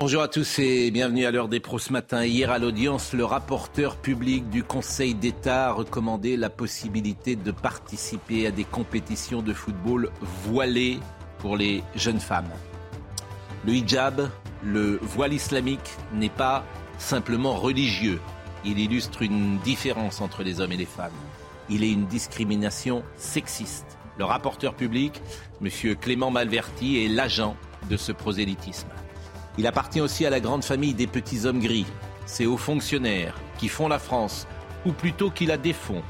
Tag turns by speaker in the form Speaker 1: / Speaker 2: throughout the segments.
Speaker 1: Bonjour à tous et bienvenue à l'heure des pros ce matin. Hier à l'audience, le rapporteur public du Conseil d'État a recommandé la possibilité de participer à des compétitions de football voilées pour les jeunes femmes. Le hijab, le voile islamique, n'est pas simplement religieux. Il illustre une différence entre les hommes et les femmes. Il est une discrimination sexiste. Le rapporteur public, M. Clément Malverti, est l'agent de ce prosélytisme. Il appartient aussi à la grande famille des petits hommes gris, ces hauts fonctionnaires qui font la France, ou plutôt qui la défont,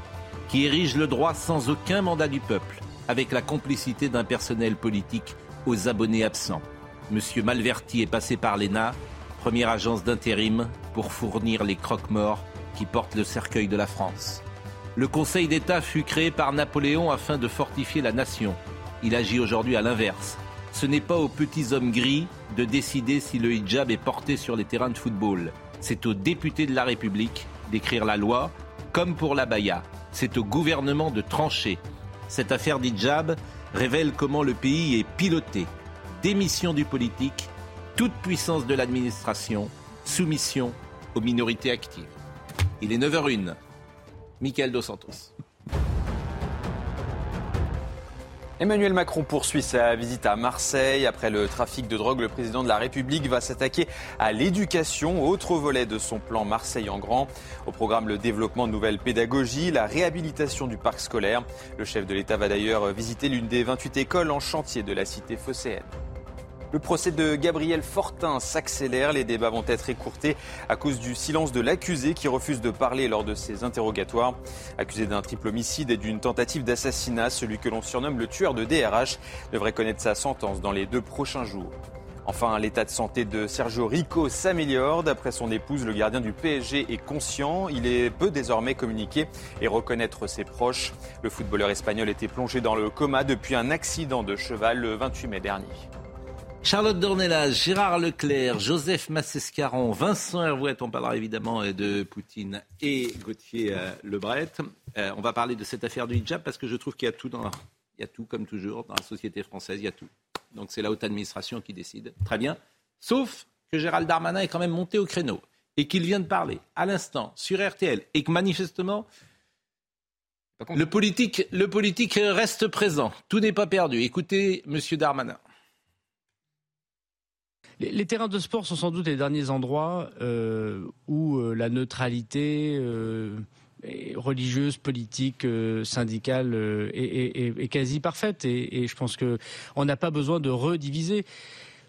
Speaker 1: qui érigent le droit sans aucun mandat du peuple, avec la complicité d'un personnel politique aux abonnés absents. Monsieur Malverti est passé par l'ENA, première agence d'intérim, pour fournir les croque-morts qui portent le cercueil de la France. Le Conseil d'État fut créé par Napoléon afin de fortifier la nation. Il agit aujourd'hui à l'inverse. Ce n'est pas aux petits hommes gris de décider si le hijab est porté sur les terrains de football. C'est aux députés de la République d'écrire la loi, comme pour la baya. C'est au gouvernement de trancher. Cette affaire d'hijab révèle comment le pays est piloté. Démission du politique, toute puissance de l'administration, soumission aux minorités actives. Il est 9h01. Michael Dos Santos.
Speaker 2: Emmanuel Macron poursuit sa visite à Marseille. Après le trafic de drogue, le président de la République va s'attaquer à l'éducation, autre volet de son plan Marseille en grand. Au programme, le développement de nouvelles pédagogies, la réhabilitation du parc scolaire. Le chef de l'État va d'ailleurs visiter l'une des 28 écoles en chantier de la cité phocéenne. Le procès de Gabriel Fortin s'accélère. Les débats vont être écourtés à cause du silence de l'accusé qui refuse de parler lors de ses interrogatoires. Accusé d'un triple homicide et d'une tentative d'assassinat, celui que l'on surnomme le tueur de DRH devrait connaître sa sentence dans les deux prochains jours. Enfin, l'état de santé de Sergio Rico s'améliore. D'après son épouse, le gardien du PSG est conscient. Il est peut désormais communiquer et reconnaître ses proches. Le footballeur espagnol était plongé dans le coma depuis un accident de cheval le 28 mai dernier.
Speaker 1: Charlotte Dornelas, Gérard Leclerc, Joseph Massescaron, Vincent Hervouette, on parlera évidemment euh, de Poutine et Gauthier euh, Lebret. Euh, on va parler de cette affaire du hijab parce que je trouve qu'il y a tout dans, il y a tout comme toujours dans la société française, il y a tout. Donc c'est la haute administration qui décide. Très bien. Sauf que Gérald Darmanin est quand même monté au créneau et qu'il vient de parler à l'instant sur RTL et que manifestement le politique, le politique reste présent. Tout n'est pas perdu. Écoutez, Monsieur Darmanin.
Speaker 3: Les, terrains de sport sont sans doute les derniers endroits euh, où euh, la neutralité euh, religieuse, politique, syndicale est, quasi parfaite. Et, et je pense que on n'a pas besoin de rediviser.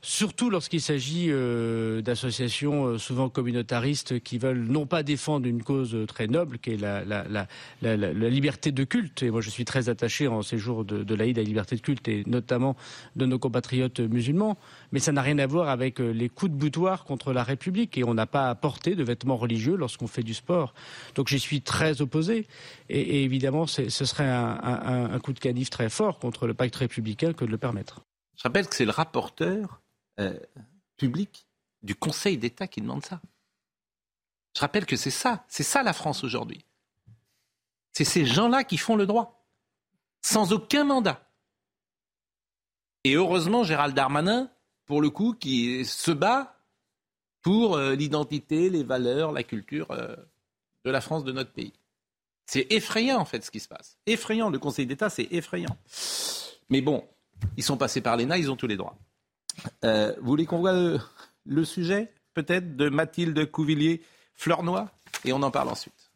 Speaker 3: Surtout lorsqu'il s'agit euh, d'associations euh, souvent communautaristes qui veulent non pas défendre une cause euh, très noble, qui est la, liberté de culte. Et moi, je suis très attaché en ces jours de, de l'Aïd à la liberté de culte, et notamment de nos compatriotes musulmans. Mais ça n'a rien à voir avec les coups de boutoir contre la République. Et on n'a pas à porter de vêtements religieux lorsqu'on fait du sport. Donc j'y suis très opposé. Et, évidemment, ce serait un, un coup de canif très fort contre le pacte républicain que de le permettre.
Speaker 1: Je rappelle que c'est le rapporteur euh, public du Conseil d'État qui demande ça. Je rappelle que c'est ça, c'est ça la France aujourd'hui. C'est ces gens-là qui font le droit, sans aucun mandat. Et heureusement, Gérald Darmanin, pour le coup, qui se bat pour euh, l'identité, les valeurs, la culture euh, de la France, de notre pays. C'est effrayant, en fait, ce qui se passe. Effrayant, le Conseil d'État, c'est effrayant. Mais bon, ils sont passés par l'ENA, ils ont tous les droits. Euh, vous voulez qu'on voit le, le sujet, peut-être, de Mathilde Couvillier-Fleurnoy Et on en parle ensuite.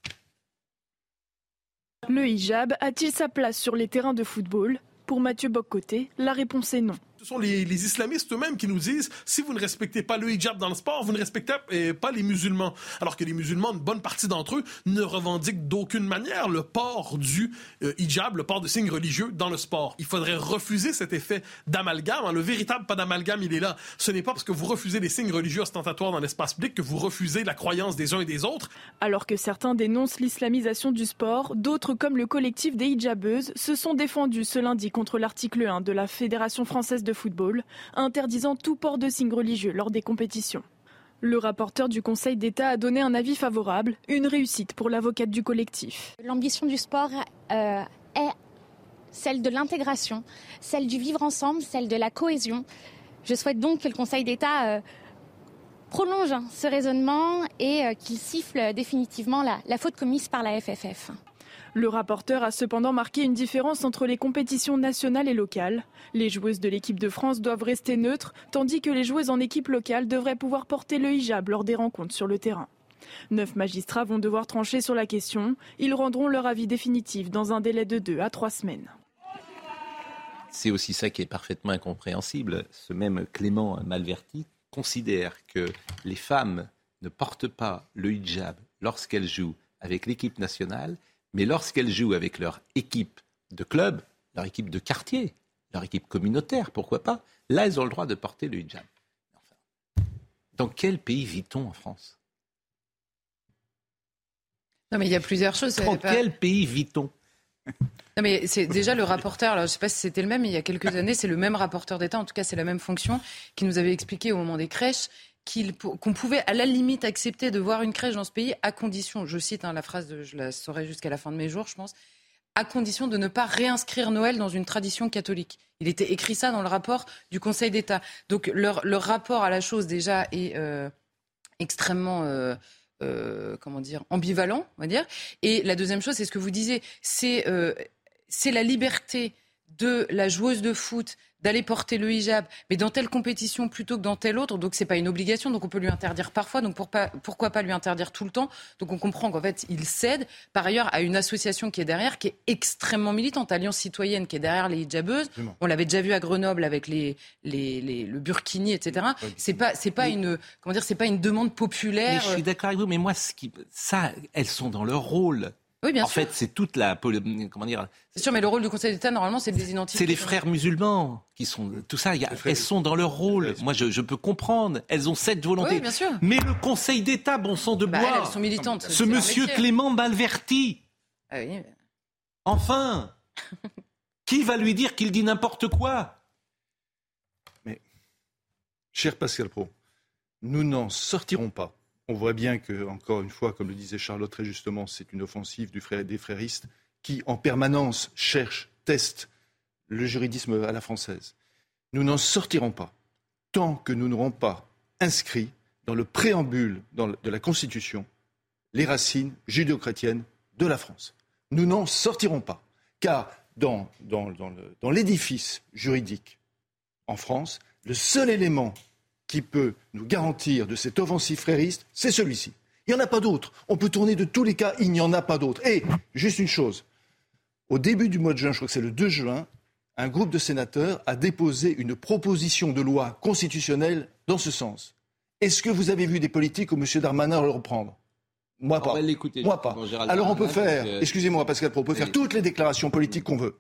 Speaker 4: Le hijab a-t-il sa place sur les terrains de football? Pour Mathieu Boccoté, la réponse est non. Ce sont les, islamistes eux-mêmes qui nous disent si vous ne respectez pas le hijab dans le sport, vous ne respectez pas les musulmans. Alors que les musulmans, une bonne partie d'entre eux, ne revendiquent d'aucune manière le port du euh, hijab, le port de signes religieux dans le sport. Il faudrait refuser cet effet d'amalgame. Le véritable pas d'amalgame, il est là. Ce n'est pas parce que vous refusez les signes religieux ostentatoires dans l'espace public que vous refusez la croyance des uns et des autres.
Speaker 5: Alors que certains dénoncent l'islamisation du sport, d'autres, comme le collectif des hijabeuses, se sont défendus ce lundi contre l'article 1 de la Fédération française de football, interdisant tout port de signes religieux lors des compétitions. Le rapporteur du Conseil d'État a donné un avis favorable, une réussite pour l'avocate du collectif.
Speaker 6: L'ambition du sport euh, est celle de l'intégration, celle du vivre ensemble, celle de la cohésion. Je souhaite donc que le Conseil d'État euh, prolonge ce raisonnement et euh, qu'il siffle définitivement la faute commise par la FFF.
Speaker 5: Le rapporteur a cependant marqué une différence entre les compétitions nationales et locales. Les joueuses de l'équipe de France doivent rester neutres, tandis que les joueuses en équipe locale devraient pouvoir porter le hijab lors des rencontres sur le terrain. Neuf magistrats vont devoir trancher sur la question. Ils rendront leur avis définitif dans un délai de deux à trois semaines.
Speaker 1: C'est aussi ça qui est parfaitement incompréhensible. Ce même Clément Malverti considère que les femmes ne portent pas le hijab lorsqu'elles jouent avec l'équipe nationale mais lorsqu'elles jouent avec leur équipe de club, leur équipe de quartier, leur équipe communautaire, pourquoi pas, là, elles ont le droit de porter le hijab. dans quel pays vit-on en France?
Speaker 7: Non, mais il y a plusieurs choses.
Speaker 1: Dans quel pays vit-on?
Speaker 7: Non mais c'est déjà le rapporteur, je ne sais pas si c'était le même, mais il y a quelques années, c'est le même rapporteur d'État, en tout cas c'est la même fonction, qui nous avait expliqué au moment des crèches qu'on pouvait à la limite accepter de voir une crèche dans ce pays à condition, je cite hein, la phrase, je la saurai jusqu'à la fin de mes jours, je pense, à condition de ne pas réinscrire Noël dans une tradition catholique. Il était écrit ça dans le rapport du Conseil d'État. Donc leur, rapport à la chose déjà est euh, extrêmement euh, euh, comment dire ambivalent, on va dire. Et la deuxième chose, c'est ce que vous disiez, c'est la liberté de la joueuse de foot d'aller porter le hijab, mais dans telle compétition plutôt que dans telle autre. Donc c'est pas une obligation, donc on peut lui interdire parfois. Donc pourquoi pas lui interdire tout le temps Donc on comprend qu'en fait il cède par ailleurs à une association qui est derrière, qui est extrêmement militante, Alliance citoyenne, qui est derrière les hijabeuses. On l'avait déjà vu à Grenoble avec les, les, le burkini, etc. C'est pas c'est pas une comment dire c'est pas une demande populaire.
Speaker 1: je suis d'accord avec vous, mais moi ce qui ça elles sont dans leur rôle.
Speaker 7: Oui, bien
Speaker 1: en fait, c'est toute la. Comment dire
Speaker 7: C'est sûr, mais le rôle du Conseil d'État, normalement, c'est de les identifier.
Speaker 1: C'est les frères musulmans qui sont. Tout ça, elles sont dans leur rôle. Moi, je, peux comprendre. Elles ont cette volonté.
Speaker 7: Oui, bien sûr.
Speaker 1: Mais le Conseil d'État, bon sang de
Speaker 7: bah,
Speaker 1: bois.
Speaker 7: elles sont militantes.
Speaker 1: Ce monsieur Clément Malverti.
Speaker 7: Ah oui.
Speaker 1: Enfin Qui va lui dire qu'il dit n'importe quoi?
Speaker 8: Mais, cher Pascal Pro, nous n'en sortirons pas on voit bien que, encore une fois, comme le disait Charlotte très justement, c'est une offensive du frère, des fréristes qui, en permanence, cherchent, testent le juridisme à la française. Nous n'en sortirons pas tant que nous n'aurons pas inscrit dans le préambule de la Constitution les racines judéo-chrétiennes de la France. Nous n'en sortirons pas, car dans, dans l'édifice juridique en France, le seul élément qui peut nous garantir de cette offensive frériste, c'est celui-ci. Il n'y en a pas d'autre. On peut tourner de tous les cas, il n'y en a pas d'autre. Et juste une chose, au début du mois de juin, je crois que c'est le 2 juin, un groupe de sénateurs a déposé une proposition de loi constitutionnelle dans ce sens. Est-ce que vous avez vu des politiques où M. Darmanin le reprendre? Moi pas. Moi pas. Alors on peut faire, excusez-moi Pascal, on peut faire toutes les déclarations politiques qu'on veut.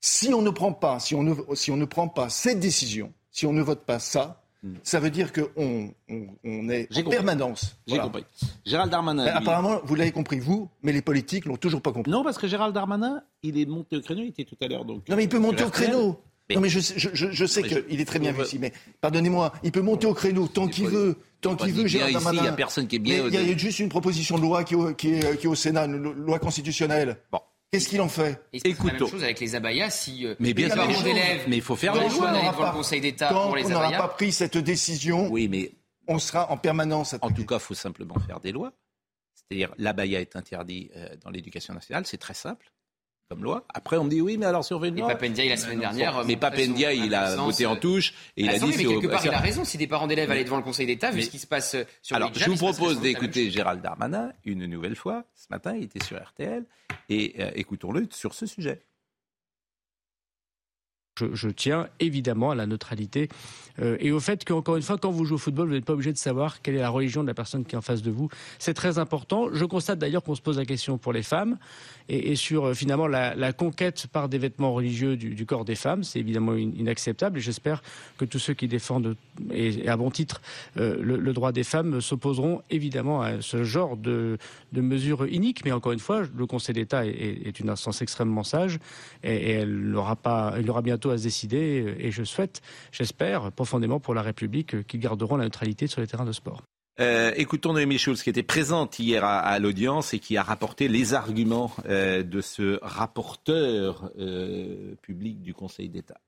Speaker 8: Si on ne prend pas, si on ne, si on ne prend pas cette décision, si on ne vote pas ça, ça veut dire qu'on on, est en permanence.
Speaker 1: J'ai compris. Gérald Darmanin.
Speaker 8: Apparemment, vous l'avez compris, vous, mais les politiques l'ont toujours pas compris.
Speaker 1: Non, parce que Gérald Darmanin, il est monté au créneau, il était tout à l'heure. Donc,
Speaker 8: non, mais il peut monter au créneau. Non, mais je, je, sais qu'il est très bien vu ici, mais pardonnez-moi, il peut monter au créneau tant qu'il veut, tant qu'il veut, Gérald Darmanin.
Speaker 1: Il n'y a personne qui est bien.
Speaker 8: il y a juste une proposition de loi qui, qui, est, qui est au Sénat, une loi constitutionnelle. Bon. Qu'est-ce qu'il en fait
Speaker 9: Écoutons. la même chose avec les abayas. Si
Speaker 1: euh, mais bien
Speaker 9: sûr,
Speaker 1: mais il faut faire des
Speaker 9: choix devant le Conseil d'État pour les
Speaker 8: abayas. on n'aura pas pris cette décision,
Speaker 1: oui, mais
Speaker 8: on sera en permanence.
Speaker 1: En tout cas, il faut simplement faire des lois. C'est-à-dire, l'abaya est interdit euh, dans l'éducation nationale, c'est très simple comme loi. Après, on me dit oui, mais alors surveille
Speaker 9: Et Papendia, la semaine dernière.
Speaker 1: Mais Papendia, il a voté en touche et il a dit.
Speaker 9: Mais quelque part, il a raison. Si des parents d'élèves allaient devant le Conseil d'État, vu ce qui se passe sur
Speaker 1: Alors, je vous propose d'écouter Gérald Darmanin une nouvelle fois. Ce matin, il était sur RTL et euh, écoutons-le sur ce sujet.
Speaker 3: Je, tiens évidemment à la neutralité euh, et au fait qu'encore une fois, quand vous jouez au football, vous n'êtes pas obligé de savoir quelle est la religion de la personne qui est en face de vous. C'est très important. Je constate d'ailleurs qu'on se pose la question pour les femmes et, sur euh, finalement la, conquête par des vêtements religieux du, corps des femmes. C'est évidemment inacceptable et j'espère que tous ceux qui défendent, et, à bon titre, euh, le, droit des femmes s'opposeront évidemment à ce genre de, mesures iniques. Mais encore une fois, le Conseil d'État est, une instance extrêmement sage et, elle n'aura pas, il aura bientôt à se décider et je souhaite, j'espère profondément pour la République qu'ils garderont la neutralité sur les terrains de sport.
Speaker 1: Euh, écoutons Noémie Schulz qui était présente hier à, l'audience et qui a rapporté les arguments euh, de ce rapporteur euh, public du Conseil d'État.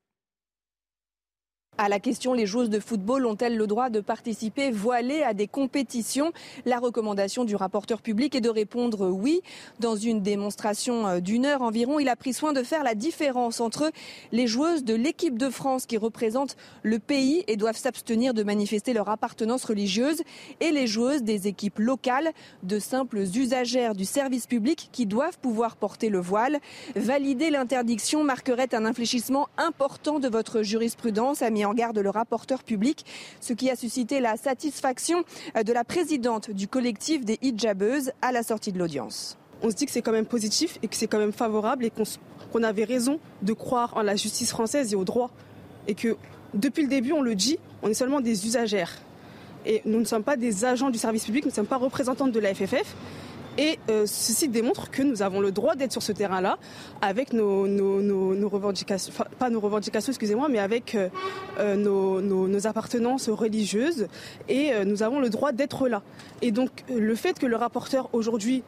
Speaker 10: À la question, les joueuses de football ont-elles le droit de participer voilées à des compétitions? La recommandation du rapporteur public est de répondre oui. Dans une démonstration euh, d'une heure environ, il a pris soin de faire la différence entre les joueuses de l'équipe de France qui représentent le pays et doivent s'abstenir de manifester leur appartenance religieuse et les joueuses des équipes locales, de simples usagères du service public qui doivent pouvoir porter le voile. Valider l'interdiction marquerait un infléchissement important de votre jurisprudence, a en garde le rapporteur public, ce qui a suscité la satisfaction euh, de la présidente du collectif des hijabeuses à la sortie de l'audience.
Speaker 11: On se dit que c'est quand même positif et que c'est quand même favorable et qu'on avait raison de croire en la justice française et au droit. Et que depuis le début, on le dit, on est seulement des usagères. Et nous ne sommes pas des agents du service public, nous ne sommes pas représentantes de la FFF. Et euh, ceci démontre que nous avons le droit d'être sur ce terrain-là avec nos, revendications, pas nos revendications, excusez-moi, mais avec euh, euh, nos, appartenances religieuses. Et nous avons le droit d'être là. Et donc le fait que le rapporteur aujourd'hui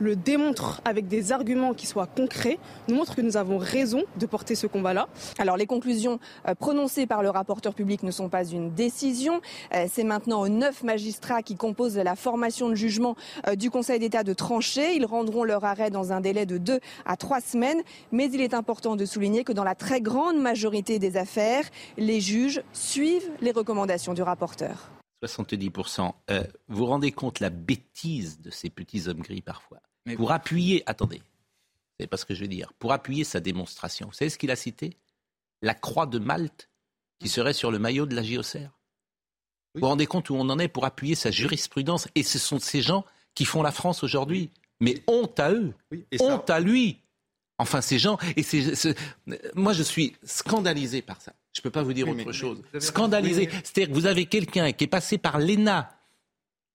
Speaker 11: le démontre avec des arguments qui soient concrets, nous montre que nous avons raison de porter ce combat-là.
Speaker 10: Alors les conclusions euh, prononcées par le rapporteur public ne sont pas une décision. Euh, c'est maintenant aux neuf magistrats qui composent la formation de jugement euh, du Conseil d'État de trancher. Ils rendront leur arrêt dans un délai de deux à trois semaines. Mais il est important de souligner que dans la très grande majorité des affaires, les juges suivent les recommandations du rapporteur.
Speaker 1: 70%. vous vous rendez compte la bêtise de ces petits hommes gris parfois? Pour appuyer, attendez, c'est pas ce que je veux dire, pour appuyer sa démonstration, vous savez ce qu'il a cité? La croix de Malte qui serait sur le maillot de la JOCR. Vous vous rendez compte où on en est pour appuyer sa jurisprudence? Et ce sont ces gens qui font la France aujourd'hui. Mais honte à eux, honte à lui. Enfin, ces gens, et c'est, moi je suis scandalisé par ça. Je ne peux pas vous dire autre chose. Scandalisé. C'est-à-dire que vous avez quelqu'un qui est passé par l'ENA,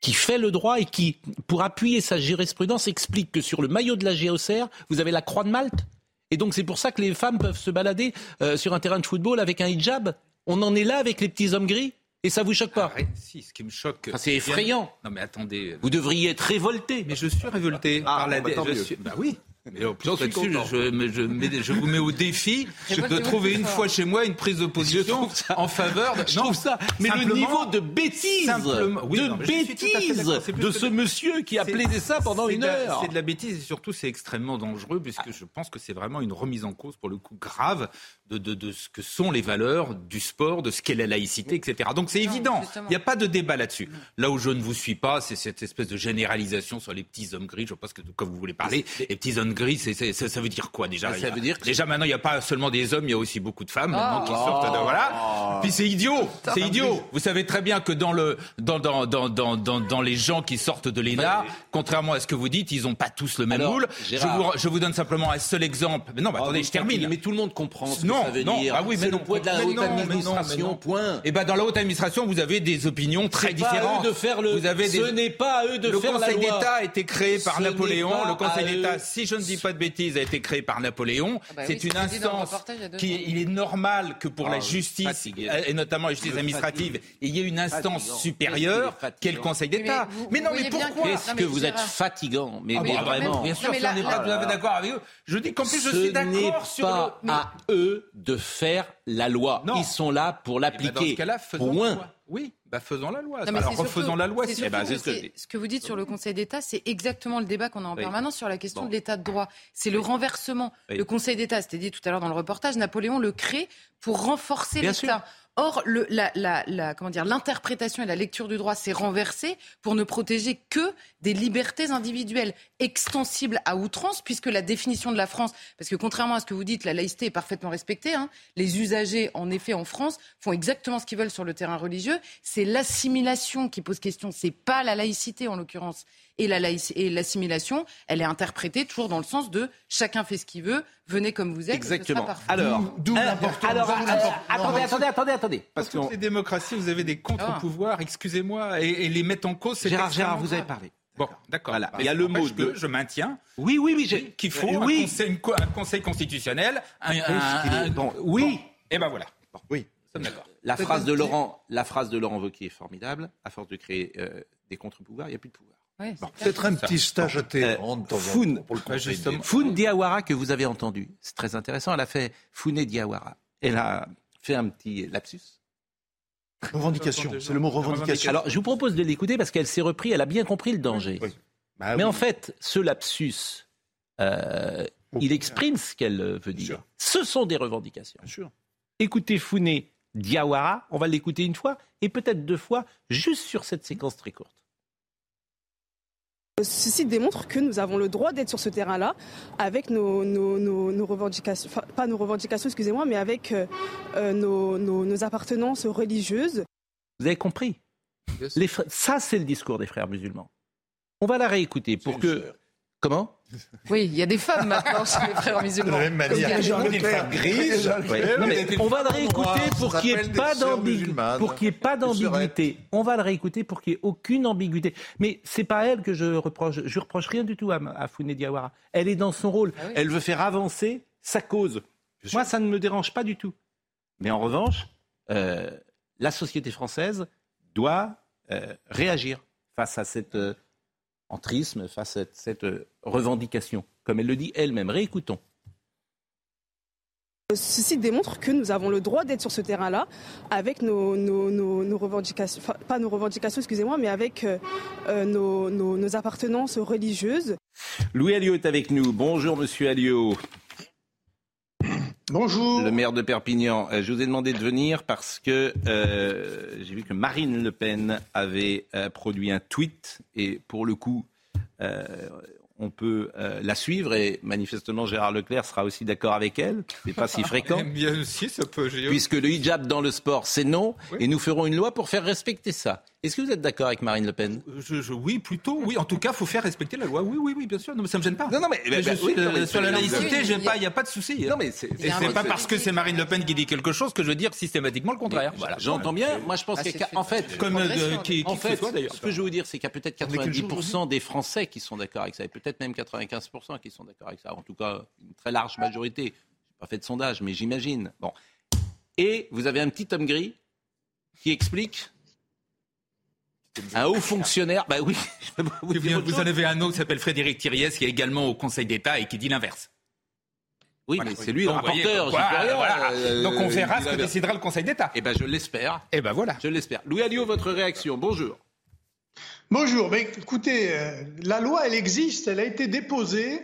Speaker 1: qui fait le droit et qui, pour appuyer sa jurisprudence, explique que sur le maillot de la GOCR, vous avez la croix de Malte. Et donc c'est pour ça que les femmes peuvent se balader euh, sur un terrain de football avec un hijab. On en est là avec les petits hommes gris et ça vous choque pas
Speaker 12: Si, ce qui me choque.
Speaker 1: c'est effrayant.
Speaker 12: Non mais attendez.
Speaker 1: Vous devriez être révolté.
Speaker 12: Mais je suis révolté ah, par la. Bah, bah oui. Mais je, je, vous mets au défi de trouver une fois chez moi une prise d'opposition en faveur de.
Speaker 1: Je trouve ça. Mais le niveau de bêtise, de bêtise de ce monsieur qui a plaidé ça pendant une heure.
Speaker 12: C'est de la bêtise et surtout c'est extrêmement dangereux puisque je pense que c'est vraiment une remise en cause pour le coup grave de, de, de, ce que sont les valeurs du sport, de ce qu'est la laïcité, etc. Donc c'est évident, il n'y a pas de débat là-dessus. Là où je ne vous suis pas, c'est cette espèce de généralisation sur les petits hommes gris. Je ce que, de quoi vous voulez parler. Les petits hommes gris, c'est, ça veut dire quoi déjà?
Speaker 1: Ça veut dire
Speaker 12: Déjà maintenant, il n'y a pas seulement des hommes, il y a aussi beaucoup de femmes maintenant qui sortent de voilà. Oh. Puis c'est idiot, c'est idiot. Vous savez très bien que dans le dans dans dans dans dans, les gens qui sortent de l'ENA, contrairement à ce que vous dites, ils n'ont pas tous le même moule. Je vous, je vous donne simplement un seul exemple. Mais non, mais attendez, je termine.
Speaker 1: Mais tout le monde comprend
Speaker 12: non, Ah oui, mais non.
Speaker 1: le poids de la haute administration, point.
Speaker 12: Et eh ben dans la haute administration, vous avez des opinions très différentes.
Speaker 1: Pas eux de faire le. Vous avez Ce n'est pas à eux de faire
Speaker 12: la loi.
Speaker 1: Le
Speaker 12: Conseil d'État a été créé par Napoléon. Le Conseil d'État, si je ne dis pas de bêtises, a été créé par Napoléon. Ah bah c'est une instance qui, il est normal que pour la ah justice et notamment la justice administrative, il y ait une instance supérieure qu'est le Conseil d'État.
Speaker 1: Mais non, mais pourquoi Est-ce que vous êtes fatigant Mais vraiment.
Speaker 12: Bien sûr, ça n'est pas d'accord avec eux. Je dis qu'en plus, je suis d'accord
Speaker 1: sur. Ce n'est pas à eux de faire la loi. Ils sont là pour eh ben, l'appliquer. dans ce
Speaker 12: cas-là, faisons la loi. Oui, bah faisons la loi. Alors refaisons la loi.
Speaker 7: Eh ben, ce, que... vous dites sur le Conseil d'État, c'est exactement le débat qu'on a en permanence sur la question de l'état de droit. C'est le renversement. Le Conseil d'État, c'était dit tout à l'heure dans le reportage, Napoléon le crée pour renforcer l'État Or, le, la, la, la, comment dire, l'interprétation et la lecture du droit s'est renversée pour ne protéger que des libertés individuelles extensibles à outrance, puisque la définition de la France, parce que contrairement à ce que vous dites, la laïcité est parfaitement respectée. Hein, les usagers, en effet, en France, font exactement ce qu'ils veulent sur le terrain religieux. C'est l'assimilation qui pose question. C'est pas la laïcité en l'occurrence et l'assimilation, elle est interprétée toujours dans le sens de chacun fait ce qu'il veut, venez comme vous êtes.
Speaker 1: Exactement. Alors, d'où Alors, attendez, attendez, attendez, attendez.
Speaker 12: Parce que les démocraties, vous avez des contre-pouvoirs, excusez-moi, et, les mettre en cause, c'est
Speaker 1: Gérard, Gérard, vous avez parlé.
Speaker 12: Bon, d'accord.
Speaker 1: Voilà. Il y a le mot de.
Speaker 12: Je maintiens.
Speaker 1: Oui, oui, oui.
Speaker 12: Qu'il faut un, conseil, un, conseil, constitutionnel. Un,
Speaker 1: bon, oui.
Speaker 12: Et ben voilà.
Speaker 1: Bon, oui. D'accord. La phrase de Laurent, la phrase de Laurent Wauquiez est formidable. À force de créer euh, des contre-pouvoirs, il n'y a plus de pouvoir.
Speaker 8: Peut-être un petit stage à Téhéran
Speaker 1: Foun, Foun Diawara que vous avez entendu, c'est très intéressant. Elle a fait Founé Diawara. Elle a fait un petit lapsus.
Speaker 8: Revendication, c'est le mot revendication.
Speaker 1: Alors, je vous propose de l'écouter parce qu'elle s'est repris, elle a bien compris le danger.
Speaker 8: Bah
Speaker 1: Mais en fait, ce lapsus, euh, il exprime ce qu'elle veut dire. Ce sont des revendications.
Speaker 8: Bien sûr.
Speaker 1: Écoutez Founé Diawara, on va l'écouter une fois et peut-être deux fois, juste sur cette séquence très courte.
Speaker 11: Ceci démontre que nous avons le droit d'être sur ce terrain-là avec nos, revendications, enfin, pas nos revendications, excusez-moi, mais avec euh, euh, nos, appartenances religieuses.
Speaker 1: Vous avez compris Les Ça, c'est le discours des frères musulmans. On va la réécouter pour que. Comment?
Speaker 7: oui, il y a des femmes maintenant chez les frères musulmans. De la même manière, il y a
Speaker 8: une femme grise.
Speaker 1: on va le réécouter pour qu'il n'y ait pas pour qu'il ait pas d'ambiguïté. On va le réécouter pour qu'il n'y ait aucune ambiguïté. Mais c'est pas elle que je reproche. Je reproche rien du tout à, à Founé Diawara. Elle est dans son rôle. Ah elle veut faire avancer sa cause. Moi, ça ne me dérange pas du tout. Mais en revanche, euh, la société française doit euh, réagir face à cette euh, entrisme face à cette revendication, comme elle le dit elle-même. Réécoutons.
Speaker 11: Ceci démontre que nous avons le droit d'être sur ce terrain-là avec nos, revendications, enfin, pas nos revendications, excusez-moi, mais avec euh, euh, nos, appartenances religieuses.
Speaker 1: Louis Alliot est avec nous. Bonjour, monsieur Alliot.
Speaker 13: Bonjour.
Speaker 1: Le maire de Perpignan. Euh, je vous ai demandé de venir parce que euh, j'ai vu que Marine Le Pen avait euh, produit un tweet et pour le coup, on peut euh, la suivre et manifestement Gérard Leclerc sera aussi d'accord avec elle. C'est pas si fréquent.
Speaker 12: Bien aussi, ça peut.
Speaker 1: Puisque le hijab dans le sport, c'est non, et nous ferons une loi pour faire respecter ça. Est-ce que vous êtes d'accord avec Marine Le Pen?
Speaker 12: Euh, je, Oui, plutôt. Oui, en tout cas, il faut faire respecter la loi. Oui, oui, oui, bien sûr. Non, mais ça me gêne pas.
Speaker 1: Non, non, mais,
Speaker 12: je sur la laïcité, il n'y a, pas de souci.
Speaker 1: Non, mais
Speaker 12: c'est pas parce que c'est Marine Le Pen qui dit quelque chose que je veux dire systématiquement le contraire.
Speaker 1: Voilà. J'entends bien. Moi, je pense ah, qu'en fait,
Speaker 12: comme qui,
Speaker 1: en fait, ce que je veux vous dire, c'est qu'il y a peut-être 90% des Français qui sont d'accord avec ça, et peut-être même 95% qui sont d'accord avec ça. En tout cas, une très large majorité. Je n'ai pas fait de sondage, mais j'imagine. Bon. Et vous avez un petit homme gris qui explique un haut fonctionnaire, bah oui.
Speaker 12: Vous, vous en avez un autre qui s'appelle Frédéric Thiriès, qui est également au Conseil d'État et qui dit l'inverse.
Speaker 1: Oui, mais c'est lui le rapporteur.
Speaker 12: Euh, Donc on verra ce que décidera le Conseil d'État.
Speaker 1: Eh ben je l'espère.
Speaker 12: Eh ben voilà.
Speaker 1: Je l'espère. Louis Alliot, votre réaction. Bonjour.
Speaker 13: Bonjour. Mais écoutez, euh, la loi, elle existe. Elle a été déposée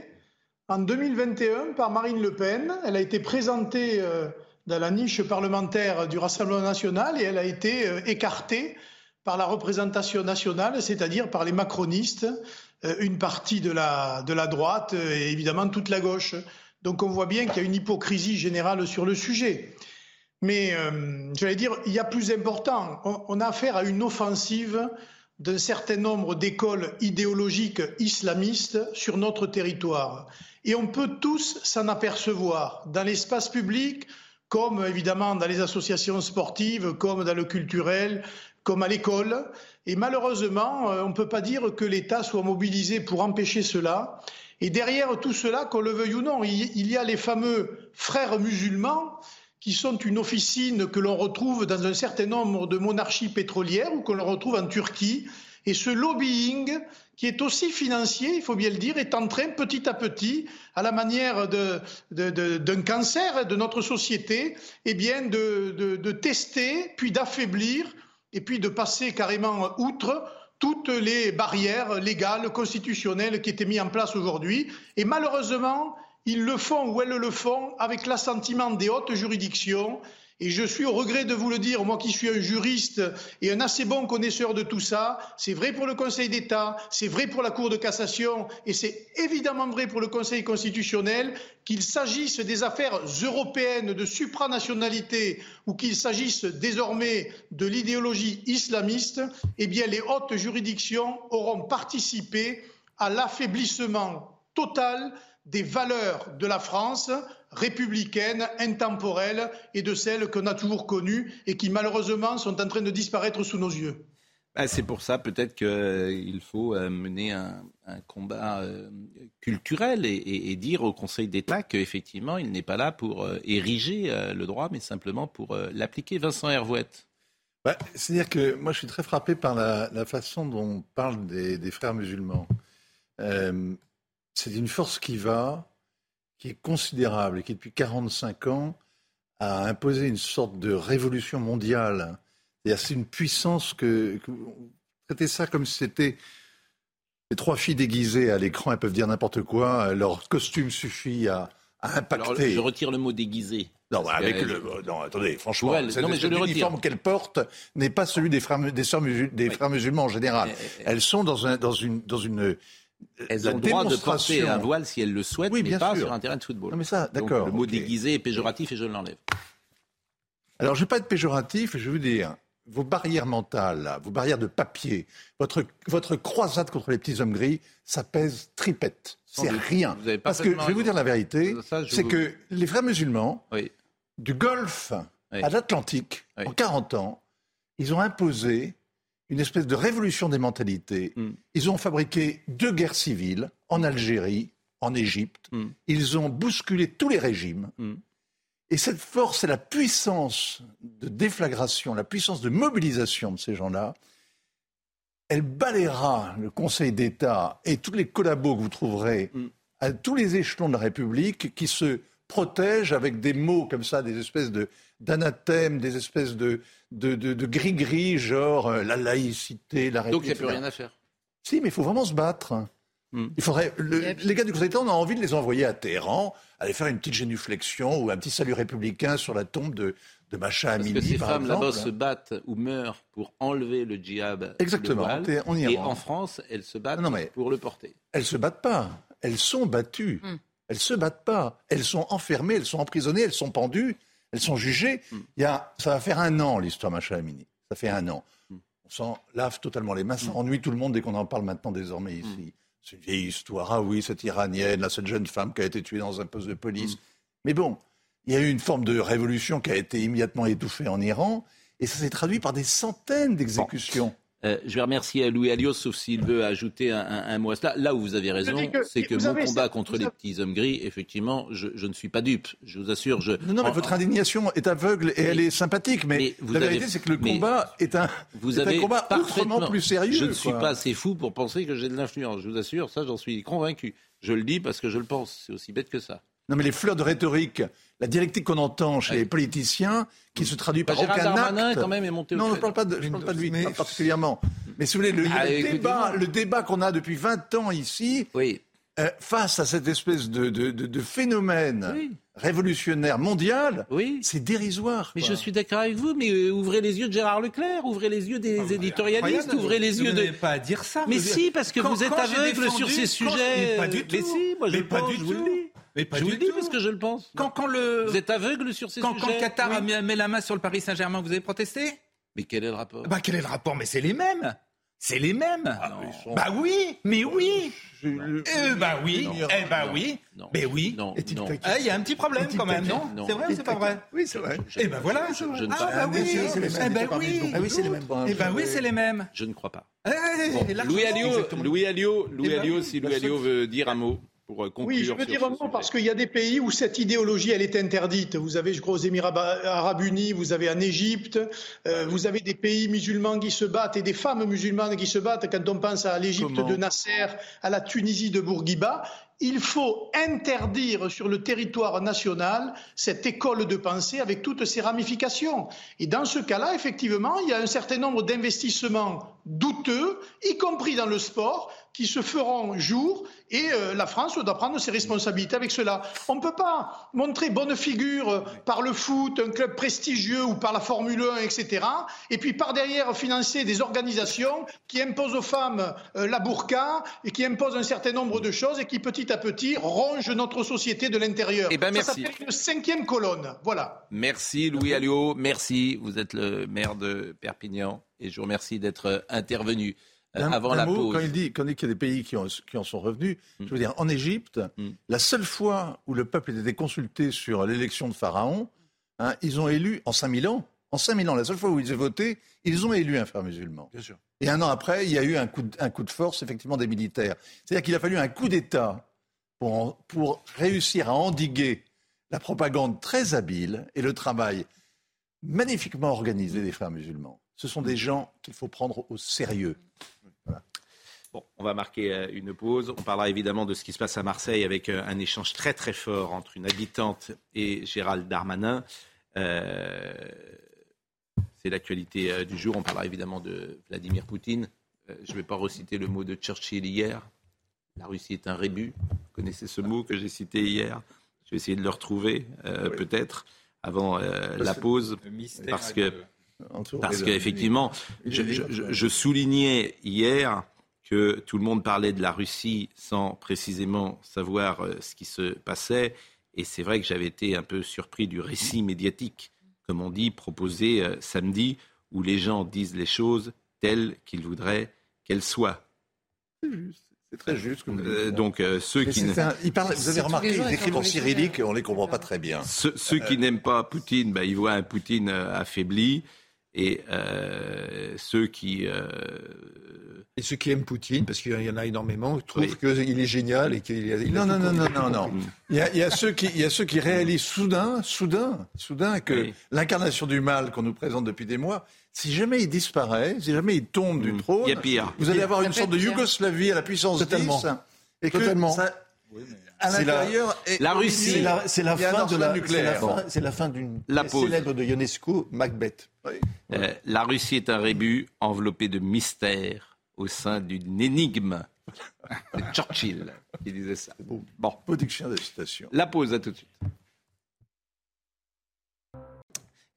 Speaker 13: en 2021 par Marine Le Pen. Elle a été présentée euh, dans la niche parlementaire du Rassemblement national et elle a été écartée par la représentation nationale, c'est-à-dire par les macronistes, euh, une partie de la, de la droite et évidemment toute la gauche. Donc on voit bien qu'il y a une hypocrisie générale sur le sujet. Mais euh, j'allais dire, il y a plus important. On, a affaire à une offensive d'un certain nombre d'écoles idéologiques islamistes sur notre territoire. Et on peut tous s'en apercevoir dans l'espace public, comme évidemment dans les associations sportives, comme dans le culturel, comme à l'école. Et malheureusement, euh, on ne peut pas dire que l'État soit mobilisé pour empêcher cela. Et derrière tout cela, qu'on le veuille ou non, il y a les fameux frères musulmans qui sont une officine que l'on retrouve dans un certain nombre de monarchies pétrolières ou que l'on retrouve en Turquie. Et ce lobbying, qui est aussi financier, il faut bien le dire, est en train petit à petit, à la manière d'un cancer de notre société, eh bien de tester puis d'affaiblir et puis de passer carrément outre toutes les barrières légales, constitutionnelles qui étaient mises en place aujourd'hui. Et malheureusement, ils le font ou elles le font avec l'assentiment des hautes juridictions Et je suis au regret de vous le dire, moi qui suis un juriste et un assez bon connaisseur de tout ça, c'est vrai pour le Conseil d'État, c'est vrai pour la Cour de cassation et c'est évidemment vrai pour le Conseil constitutionnel, qu'il s'agisse des affaires européennes de supranationalité ou qu'il s'agisse désormais de l'idéologie islamiste, eh bien les hautes juridictions auront participé à l'affaiblissement total des valeurs de la France républicaine, intemporelle et de celles qu'on a toujours connues et qui malheureusement sont en train de disparaître sous nos yeux.
Speaker 1: Bah, c'est pour ça peut-être qu'il faut euh, mener un, combat euh, culturel et, dire au Conseil d'État qu'effectivement, il n'est pas là pour euh, ériger le droit, mais simplement pour l'appliquer. Vincent Hervouette.
Speaker 14: Bah, c'est-à-dire que moi, je suis très frappé par la, façon dont on parle des frères musulmans. C'est une force qui va, qui est considérable et qui, depuis 45 ans, a imposé une sorte de révolution mondiale c'est une puissance que, traitez ça comme si c'était les trois filles déguisées à l'écran, elles peuvent dire n'importe quoi, leur costume suffit à, impacter.
Speaker 1: je retire le mot déguisé.
Speaker 14: Non, avec le, non, attendez, franchement, l'uniforme qu'elles portent n'est pas celui des frères, des, des frères musulmans en général. elles sont dans, un, dans une, dans une
Speaker 1: elles ont le droit de porter un voile si elles le souhaitent,
Speaker 14: oui,
Speaker 1: mais pas sur un terrain de football.
Speaker 14: Non, mais ça, d'accord.
Speaker 1: Le mot déguisé est péjoratif et je l'enlève.
Speaker 14: Alors, je ne vais pas être péjoratif, je veux dire, vos barrières mentales, vos barrières de papier, votre, votre croisade contre les petits hommes gris, ça pèse tripette. C'est rien. Parce que je vais vous dire la vérité, c'est que les frères musulmans, du Golfe à l'Atlantique, en 40 ans, ils ont imposé une espèce de révolution des mentalités. Mm. Ils ont fabriqué deux guerres civiles en Algérie, en Égypte. Mm. Ils ont bousculé tous les régimes. Mm. Et cette force et la puissance de déflagration, la puissance de mobilisation de ces gens-là, elle balayera le Conseil d'État et tous les collabos que vous trouverez à tous les échelons de la République qui se protègent avec des mots comme ça, des espèces de d'anathèmes, des espèces de, de, de, gris-gris, genre euh, la laïcité, la République.
Speaker 1: Donc il n'y a plus rien à faire.
Speaker 14: Si, mais il faut vraiment se battre. Hmm. Il faudrait, les gars du Conseil d'État, on a envie de les envoyer à Téhéran, aller faire une petite génuflexion ou un petit salut républicain sur la tombe de, de Macha Amini.
Speaker 1: Parce que ces femmes là-bas se battent ou meurent pour enlever le djihad.
Speaker 14: Exactement.
Speaker 1: on y et en France, elles se battent pour le porter.
Speaker 14: Elles se battent pas. Elles sont battues. Hmm. Elles se battent pas. Elles sont enfermées, elles sont emprisonnées, elles sont pendues, elles sont jugées. Hmm. Il y a, ça va faire un an l'histoire Macha Amini. Ça fait un an. On s'en lave totalement les mains. Ça ennuie tout le monde dès qu'on en parle maintenant désormais ici. C'est une vieille histoire. Ah oui, cette Iranienne, là, cette jeune femme qui a été tuée dans un poste de police. Mm. Mais bon, il y a eu une forme de révolution qui a été immédiatement étouffée en Iran, et ça s'est traduit par des centaines d'exécutions.
Speaker 1: Euh, je vais remercier Louis Alliot, sauf s'il veut ajouter un, mot à cela. Là où vous avez raison, c'est que mon combat contre les petits hommes gris, effectivement, je, ne suis pas dupe. Je vous assure. Je...
Speaker 14: Non, non, mais votre indignation est aveugle et elle est sympathique. Mais, la vérité, c'est que le combat est un,
Speaker 1: vous
Speaker 14: avez un combat parfaitement plus sérieux.
Speaker 1: Je ne suis pas assez fou pour penser que j'ai de l'influence. Je vous assure, ça, j'en suis convaincu. Je le dis parce que je le pense. C'est aussi bête que ça.
Speaker 14: Non, mais les fleurs de rhétorique, la dialectique qu'on entend chez les politiciens, qui se traduit par aucun acte.
Speaker 1: quand même est monté
Speaker 14: Non, je ne parle pas de, parle pas de lui particulièrement. Mais si vous voulez, le, ah, débat, le débat qu'on a depuis 20 ans ici,
Speaker 1: oui.
Speaker 14: Euh, face à cette espèce de, de, de, phénomène révolutionnaire mondial,
Speaker 1: oui.
Speaker 14: c'est dérisoire.
Speaker 1: Mais je suis d'accord avec vous, mais euh, ouvrez les yeux de Gérard Leclerc, ouvrez les yeux des ah, éditorialistes, ouvrez les yeux de...
Speaker 12: pas à dire ça.
Speaker 1: Mais si, parce que vous êtes aveugle sur ces sujets.
Speaker 12: Pas du tout.
Speaker 1: Mais si, moi je pense, vous le dis. Mais pas je vous le dis parce que je le pense.
Speaker 12: Quand, quand le...
Speaker 1: Vous êtes aveugle sur ces
Speaker 12: quand,
Speaker 1: sujets.
Speaker 12: Quand Qatar a mis la main sur le Paris Saint-Germain, vous avez protesté?
Speaker 1: Mais quel est le rapport?
Speaker 12: Bah quel est le rapport? Mais c'est les mêmes. C'est les mêmes. Ah, bah oui, mais oui. Eh bah oui, eh bah oui, mais oui. Eh, il y a un petit problème quand même, non, C'est vrai ou c'est pas vrai?
Speaker 14: Oui, c'est vrai.
Speaker 12: Eh ben voilà. Ah bah oui, eh ben oui.
Speaker 14: Ah oui, c'est les mêmes.
Speaker 12: Eh ben oui, c'est les mêmes.
Speaker 1: Je ne crois pas. Louis Alliot, Louis Alliot, Louis Alliot, si Louis Alliot veut dire un mot. Euh,
Speaker 13: oui, je veux dire un mot parce qu'il y a des pays où cette idéologie, elle est interdite. Vous avez, je crois, aux Émirats arabes unis, vous avez en Égypte, euh, vous avez des pays musulmans qui se battent et des femmes musulmanes qui se battent. Quand on pense à l'Égypte de Nasser, à la Tunisie de Bourguiba, il faut interdire sur le territoire national cette école de pensée avec toutes ses ramifications. Et dans ce cas-là, effectivement, il y a un certain nombre d'investissements douteux, y compris dans le sport, qui se feront jour et euh, la France doit prendre ses responsabilités avec cela. On ne peut pas montrer bonne figure par le foot, un club prestigieux ou par la Formule 1, etc. Et puis par derrière financer des organisations qui imposent aux femmes euh, la burqa et qui imposent un certain nombre de choses et qui petit à petit rongent notre société de l'intérieur.
Speaker 1: Eh ben,
Speaker 13: Ça s'appelle une cinquième colonne. Voilà.
Speaker 1: Merci Louis Alliot, merci. Vous êtes le maire de Perpignan et je vous remercie d'être intervenu. Euh, avant la
Speaker 14: mot,
Speaker 1: pause.
Speaker 14: Quand il dit, qu'il y a des pays qui, ont- qui en sont revenus,
Speaker 1: Mm.
Speaker 14: je veux dire, en Égypte, la seule fois où le peuple était consulté sur l'élection de Pharaon, hein, ils ont élu, en 5000 ans, en 5000 ans, la seule fois où ils ont voté, ils ont élu un frère musulman.
Speaker 8: Bien sûr.
Speaker 14: Et un an après, il y a eu un coup de, un coup de force, effectivement, des militaires. C'est-à-dire qu'il a fallu un coup d'État pour, en- pour réussir à endiguer la propagande très habile et le travail magnifiquement organisé des frères musulmans. Ce sont des gens qu'il faut prendre au sérieux.
Speaker 1: Bon, on va marquer euh, une pause. On parlera évidemment de ce qui se passe à Marseille avec euh, un échange très très fort entre une habitante et Gérald Darmanin. Euh, c'est l'actualité du jour. On parlera évidemment de Vladimir Poutine. Je ne vais pas reciter le mot de Churchill hier. La Russie est un rébut. Vous connaissez ce mot que j'ai cité hier. Je vais essayer de le retrouver euh, peut-être avant euh, la pause. Parce que parce qu'effectivement, je soulignais hier que tout le monde parlait de la Russie sans précisément savoir euh, ce qui se passait. Et c'est vrai que j'avais été un peu surpris du récit médiatique, comme on dit, proposé euh, samedi, où les gens disent les choses telles qu'ils voudraient qu'elles soient.
Speaker 14: C'est très juste. ce que vous
Speaker 1: Euh, donc euh, ceux
Speaker 14: Mais
Speaker 1: qui
Speaker 14: c'est
Speaker 1: ne-
Speaker 14: un- il parle- vous avez
Speaker 7: C'est
Speaker 14: remarqué, ils écrivent en cyrillique et on ne les comprend pas très bien.
Speaker 1: Ceux, ceux qui n'aiment pas Poutine, ben, ils voient un Poutine euh, affaibli. Et euh, ceux qui. euh,
Speaker 8: Et ceux qui aiment Poutine, parce qu'il y en a énormément, trouvent
Speaker 1: Oui.
Speaker 8: qu'il est génial et qu'il a
Speaker 14: Non, non, non, non, non, non. Il y a, il y a ceux qui, il y a ceux qui réalisent soudain, soudain, soudain que
Speaker 1: Oui.
Speaker 14: l'incarnation du mal qu'on nous présente depuis des mois, si jamais il disparaît, si jamais il tombe du trône,
Speaker 1: il y a pire.
Speaker 14: vous allez avoir une sorte de. Yougoslavie à la puissance
Speaker 8: Totalement.
Speaker 14: 10. Et que
Speaker 8: Totalement.
Speaker 14: ça,
Speaker 8: la-
Speaker 14: l'intérieur, est-
Speaker 1: La Russie.
Speaker 8: C'est la, c'est fin de la,
Speaker 14: nucléaire.
Speaker 8: c'est la fin-
Speaker 14: Bon.
Speaker 8: d'une célèbre de Ionesco, Macbeth.
Speaker 1: Euh, la Russie est un rébut enveloppé de mystère au sein d'une énigme. C'est Churchill qui disait ça. Bon,
Speaker 14: beau dictionnaire de citation.
Speaker 1: la pause, à tout de suite.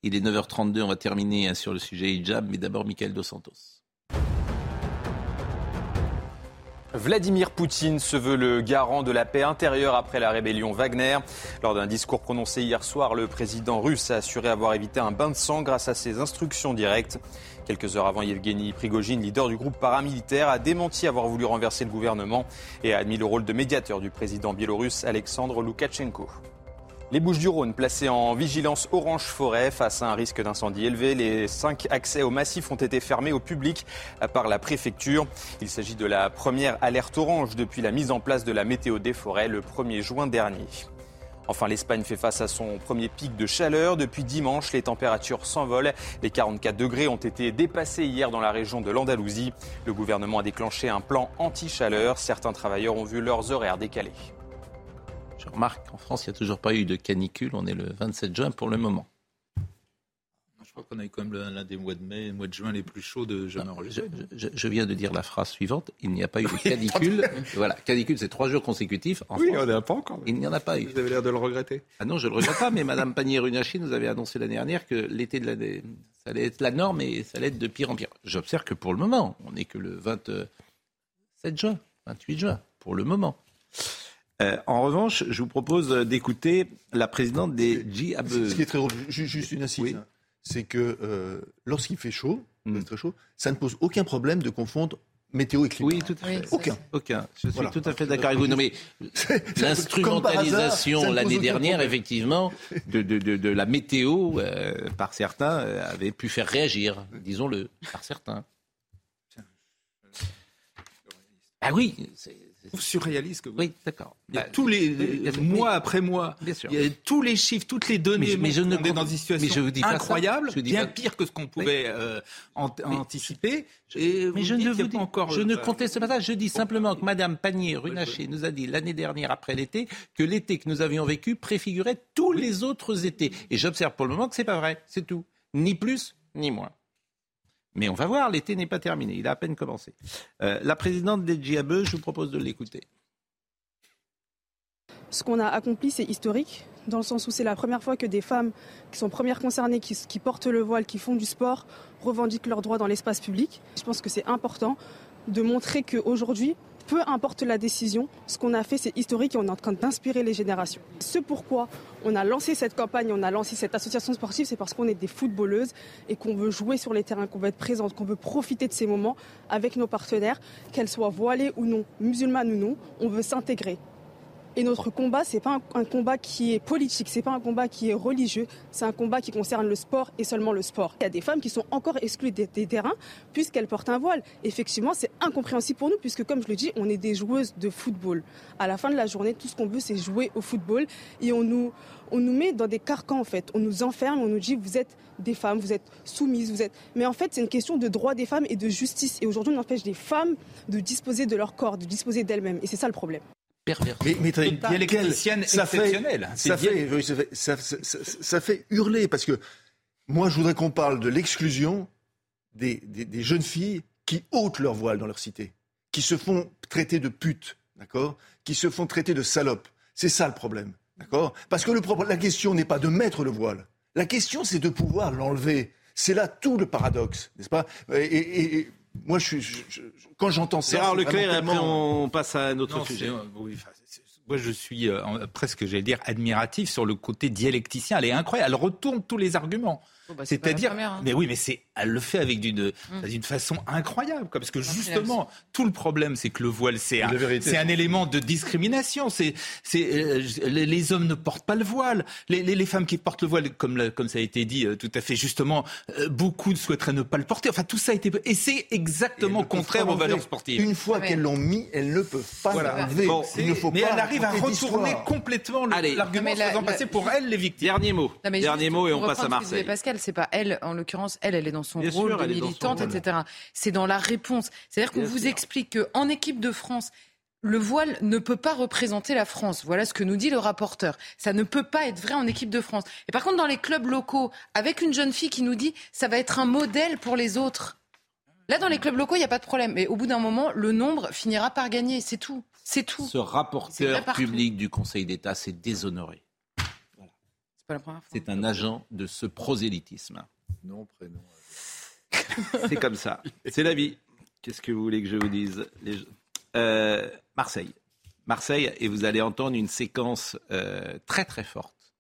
Speaker 1: Il est 9h32, on va terminer hein, sur le sujet hijab, mais d'abord Michael Dos Santos.
Speaker 2: Vladimir Poutine se veut le garant de la paix intérieure après la rébellion Wagner. Lors d'un discours prononcé hier soir, le président russe a assuré avoir évité un bain de sang grâce à ses instructions directes. Quelques heures avant, Yevgeny Prigogine, leader du groupe paramilitaire, a démenti avoir voulu renverser le gouvernement et a admis le rôle de médiateur du président biélorusse Alexandre Loukachenko. Les Bouches-du-Rhône placées en vigilance orange forêt face à un risque d'incendie élevé. Les cinq accès au massif ont été fermés au public par la préfecture. Il s'agit de la première alerte orange depuis la mise en place de la météo des forêts le 1er juin dernier. Enfin, l'Espagne fait face à son premier pic de chaleur. Depuis dimanche, les températures s'envolent. Les 44 degrés ont été dépassés hier dans la région de l'Andalousie. Le gouvernement a déclenché un plan anti-chaleur. Certains travailleurs ont vu leurs horaires décalés.
Speaker 1: Je remarque qu'en France, il n'y a toujours pas eu de canicule. On est le 27 juin pour le moment.
Speaker 12: Je crois qu'on a eu quand même l'un des mois de mai, mois de juin les plus chauds de jamais
Speaker 1: Je,
Speaker 12: enregistrés.
Speaker 1: je- je viens de dire la phrase suivante. Il n'y a pas eu de canicule. voilà, canicule, c'est trois jours consécutifs. En
Speaker 8: Oui,
Speaker 1: France,
Speaker 8: on n'a pas encore.
Speaker 1: il n'y en a pas eu.
Speaker 8: Vous avez l'air de le regretter.
Speaker 1: Ah non, je le regrette pas, mais Madame Pannier-Runacher nous avait annoncé l'année dernière que l'été de l'année, ça allait être la norme et ça allait être de pire en pire. J'observe que pour le moment, on n'est que le 27 juin, 28 juin, pour le moment. Euh, en revanche, je vous propose d'écouter la présidente des JABE.
Speaker 8: Ce qui est très drôle, ju- juste une assise,
Speaker 1: Oui.
Speaker 8: hein, c'est que euh, lorsqu'il fait chaud,
Speaker 1: Mm.
Speaker 8: c'est très chaud, ça ne pose aucun problème de confondre météo et climat.
Speaker 1: Oui, tout à fait.
Speaker 7: Oui,
Speaker 8: Aucun.
Speaker 1: Aucun. Je suis
Speaker 8: Voilà.
Speaker 1: tout à fait d'accord avec vous. Non, mais l'instrumentalisation l'année dernière, effectivement, de, de, de, de la météo, euh, par certains, euh, avait pu faire réagir, disons-le, par certains. Ah oui,
Speaker 12: surréaliste que vous.
Speaker 1: oui, d'accord. Bah,
Speaker 12: tous les
Speaker 1: euh,
Speaker 12: mois
Speaker 1: oui,
Speaker 12: après mois,
Speaker 1: Bien sûr.
Speaker 12: il y a tous les chiffres, toutes les données.
Speaker 1: Mais je- mais je ne
Speaker 12: on est dans une situation
Speaker 1: mais je vous dis pas ça.
Speaker 12: incroyable,
Speaker 1: Je vous dis
Speaker 12: bien
Speaker 1: pas-
Speaker 12: pire que ce qu'on pouvait euh, ant- anticiper. Et
Speaker 1: Mais je ne vous dis,
Speaker 12: pas encore.
Speaker 1: je ne
Speaker 12: euh,
Speaker 1: conteste pas ça. Je dis simplement que Madame Pannier-Runacher nous a dit l'année dernière après l'été que l'été que nous avions vécu préfigurait tous les autres étés. Et j'observe pour le moment que c'est pas vrai. C'est tout. Ni plus, ni moins. Mais on va voir, l'été n'est pas terminé, il a à peine commencé. Euh, la présidente des GIABE, je vous propose de l'écouter.
Speaker 11: Ce qu'on a accompli, c'est historique, dans le sens où c'est la première fois que des femmes qui sont premières concernées, qui, qui portent le voile, qui font du sport, revendiquent leurs droits dans l'espace public. Je pense que c'est important de montrer qu'aujourd'hui, peu importe la décision, ce qu'on a fait, c'est historique et on est en train d'inspirer les générations. Ce pourquoi on a lancé cette campagne, on a lancé cette association sportive, c'est parce qu'on est des footballeuses et qu'on veut jouer sur les terrains, qu'on veut être présente, qu'on veut profiter de ces moments avec nos partenaires, qu'elles soient voilées ou non, musulmanes ou non, on veut s'intégrer. Et notre combat, c'est pas un, combat qui est politique, c'est pas un combat qui est religieux, c'est un combat qui concerne le sport et seulement le sport. Il y a des femmes qui sont encore exclues des, terrains puisqu'elles portent un voile. Effectivement, c'est incompréhensible pour nous puisque, comme je le dis, on est des joueuses de football. À la fin de la journée, tout ce qu'on veut, c'est jouer au football et on nous, on nous met dans des carcans en fait. On nous enferme, on nous dit vous êtes des femmes, vous êtes soumises, vous êtes. Mais en fait, c'est une question de droit des femmes et de justice. Et aujourd'hui, on empêche des femmes de disposer de leur corps, de disposer d'elles-mêmes. Et c'est ça le problème.
Speaker 1: Mais,
Speaker 12: mais une dialecticienne
Speaker 14: ça
Speaker 12: exceptionnelle.
Speaker 14: Fait, ça, fait, ça, fait, ça, fait, hurler parce que moi, je voudrais qu'on parle de l'exclusion des, des, des, jeunes filles qui ôtent leur voile dans leur cité, qui se font traiter de putes, d'accord? Qui se font traiter de salopes. C'est ça le problème, d'accord? Parce que le, la question n'est pas de mettre le voile. La question, c'est de pouvoir l'enlever. C'est là tout le paradoxe, n'est-ce pas? Et, et moi, je suis, quand j'entends ça.
Speaker 1: Gérard Leclerc, et après on passe à un autre sujet.
Speaker 12: moi, je suis euh, presque, j'allais dire, admiratif sur le côté dialecticien. Elle est incroyable. Elle retourne tous les arguments. Oh, bah, C'est-à-dire, hein. mais oui, mais c'est, elle le fait avec d'une, mm. façon incroyable, quoi, parce que justement, tout le problème, c'est que le voile, c'est un, c'est un élément de discrimination. C'est, c'est, euh, les, hommes ne portent pas le voile. Les, les, les, femmes qui portent le voile, comme, comme ça a été dit euh, tout à fait justement, euh, beaucoup souhaiteraient ne pas le porter. Enfin, tout ça a été, et c'est exactement contraire aux valeurs sportives.
Speaker 14: Une fois qu'elles l'ont mis, elles ne peuvent pas l'enlever.
Speaker 12: il ne faut mais elle arrive à retourner complètement l'argument en faisant passer pour elle les victimes.
Speaker 1: Dernier mot. Dernier mot et on passe à Marseille
Speaker 7: c'est pas elle, en l'occurrence, elle, elle est dans son rôle de militante, etc. C'est dans la réponse. C'est-à-dire qu'on vous explique qu'en équipe de France, le voile ne peut pas représenter la France. Voilà ce que nous dit le rapporteur. Ça ne peut pas être vrai en équipe de France. Et par contre, dans les clubs locaux, avec une jeune fille qui nous dit ça va être un modèle pour les autres. Là, dans les clubs locaux, il n'y a pas de problème. Mais au bout d'un moment, le nombre finira par gagner. C'est tout. C'est tout.
Speaker 1: Ce rapporteur public du Conseil d'État s'est déshonoré. C'est un agent de ce prosélytisme.
Speaker 14: Non, prénom.
Speaker 1: C'est comme ça. C'est la vie. Qu'est-ce que vous voulez que je vous dise? Euh, Marseille. Marseille, et vous allez entendre une séquence euh, très très forte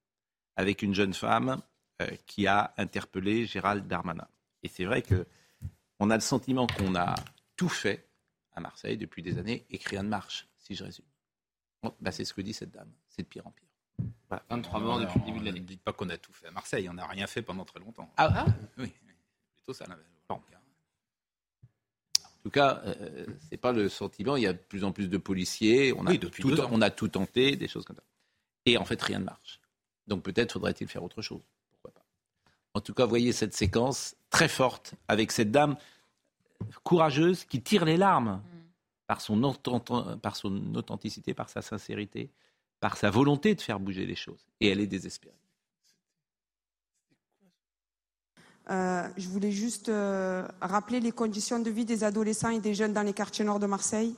Speaker 1: avec une jeune femme euh, qui a interpellé Gérald Darmanin. Et c'est vrai que on a le sentiment qu'on a tout fait à Marseille depuis des années et que rien ne marche, si je résume. Bah, c'est ce que dit cette dame. C'est de pire en pire.
Speaker 12: 23 morts depuis le début de l'année. Ne dites pas qu'on a tout fait à Marseille, on n'a rien fait pendant très longtemps.
Speaker 1: Ah, ah Oui, plutôt ça. En tout cas, euh, c'est pas le sentiment. Il y a de plus en plus de policiers. On a, tout, on a tout tenté, des choses comme ça. Et en fait, rien ne marche. Donc peut-être faudrait-il faire autre chose. Pourquoi pas En tout cas, voyez cette séquence très forte avec cette dame courageuse qui tire les larmes mm. par son, par son authenticité, par sa sincérité par sa volonté de faire bouger les choses. Et elle est désespérée.
Speaker 15: Euh, je voulais juste euh, rappeler les conditions de vie des adolescents et des jeunes dans les quartiers nord de Marseille.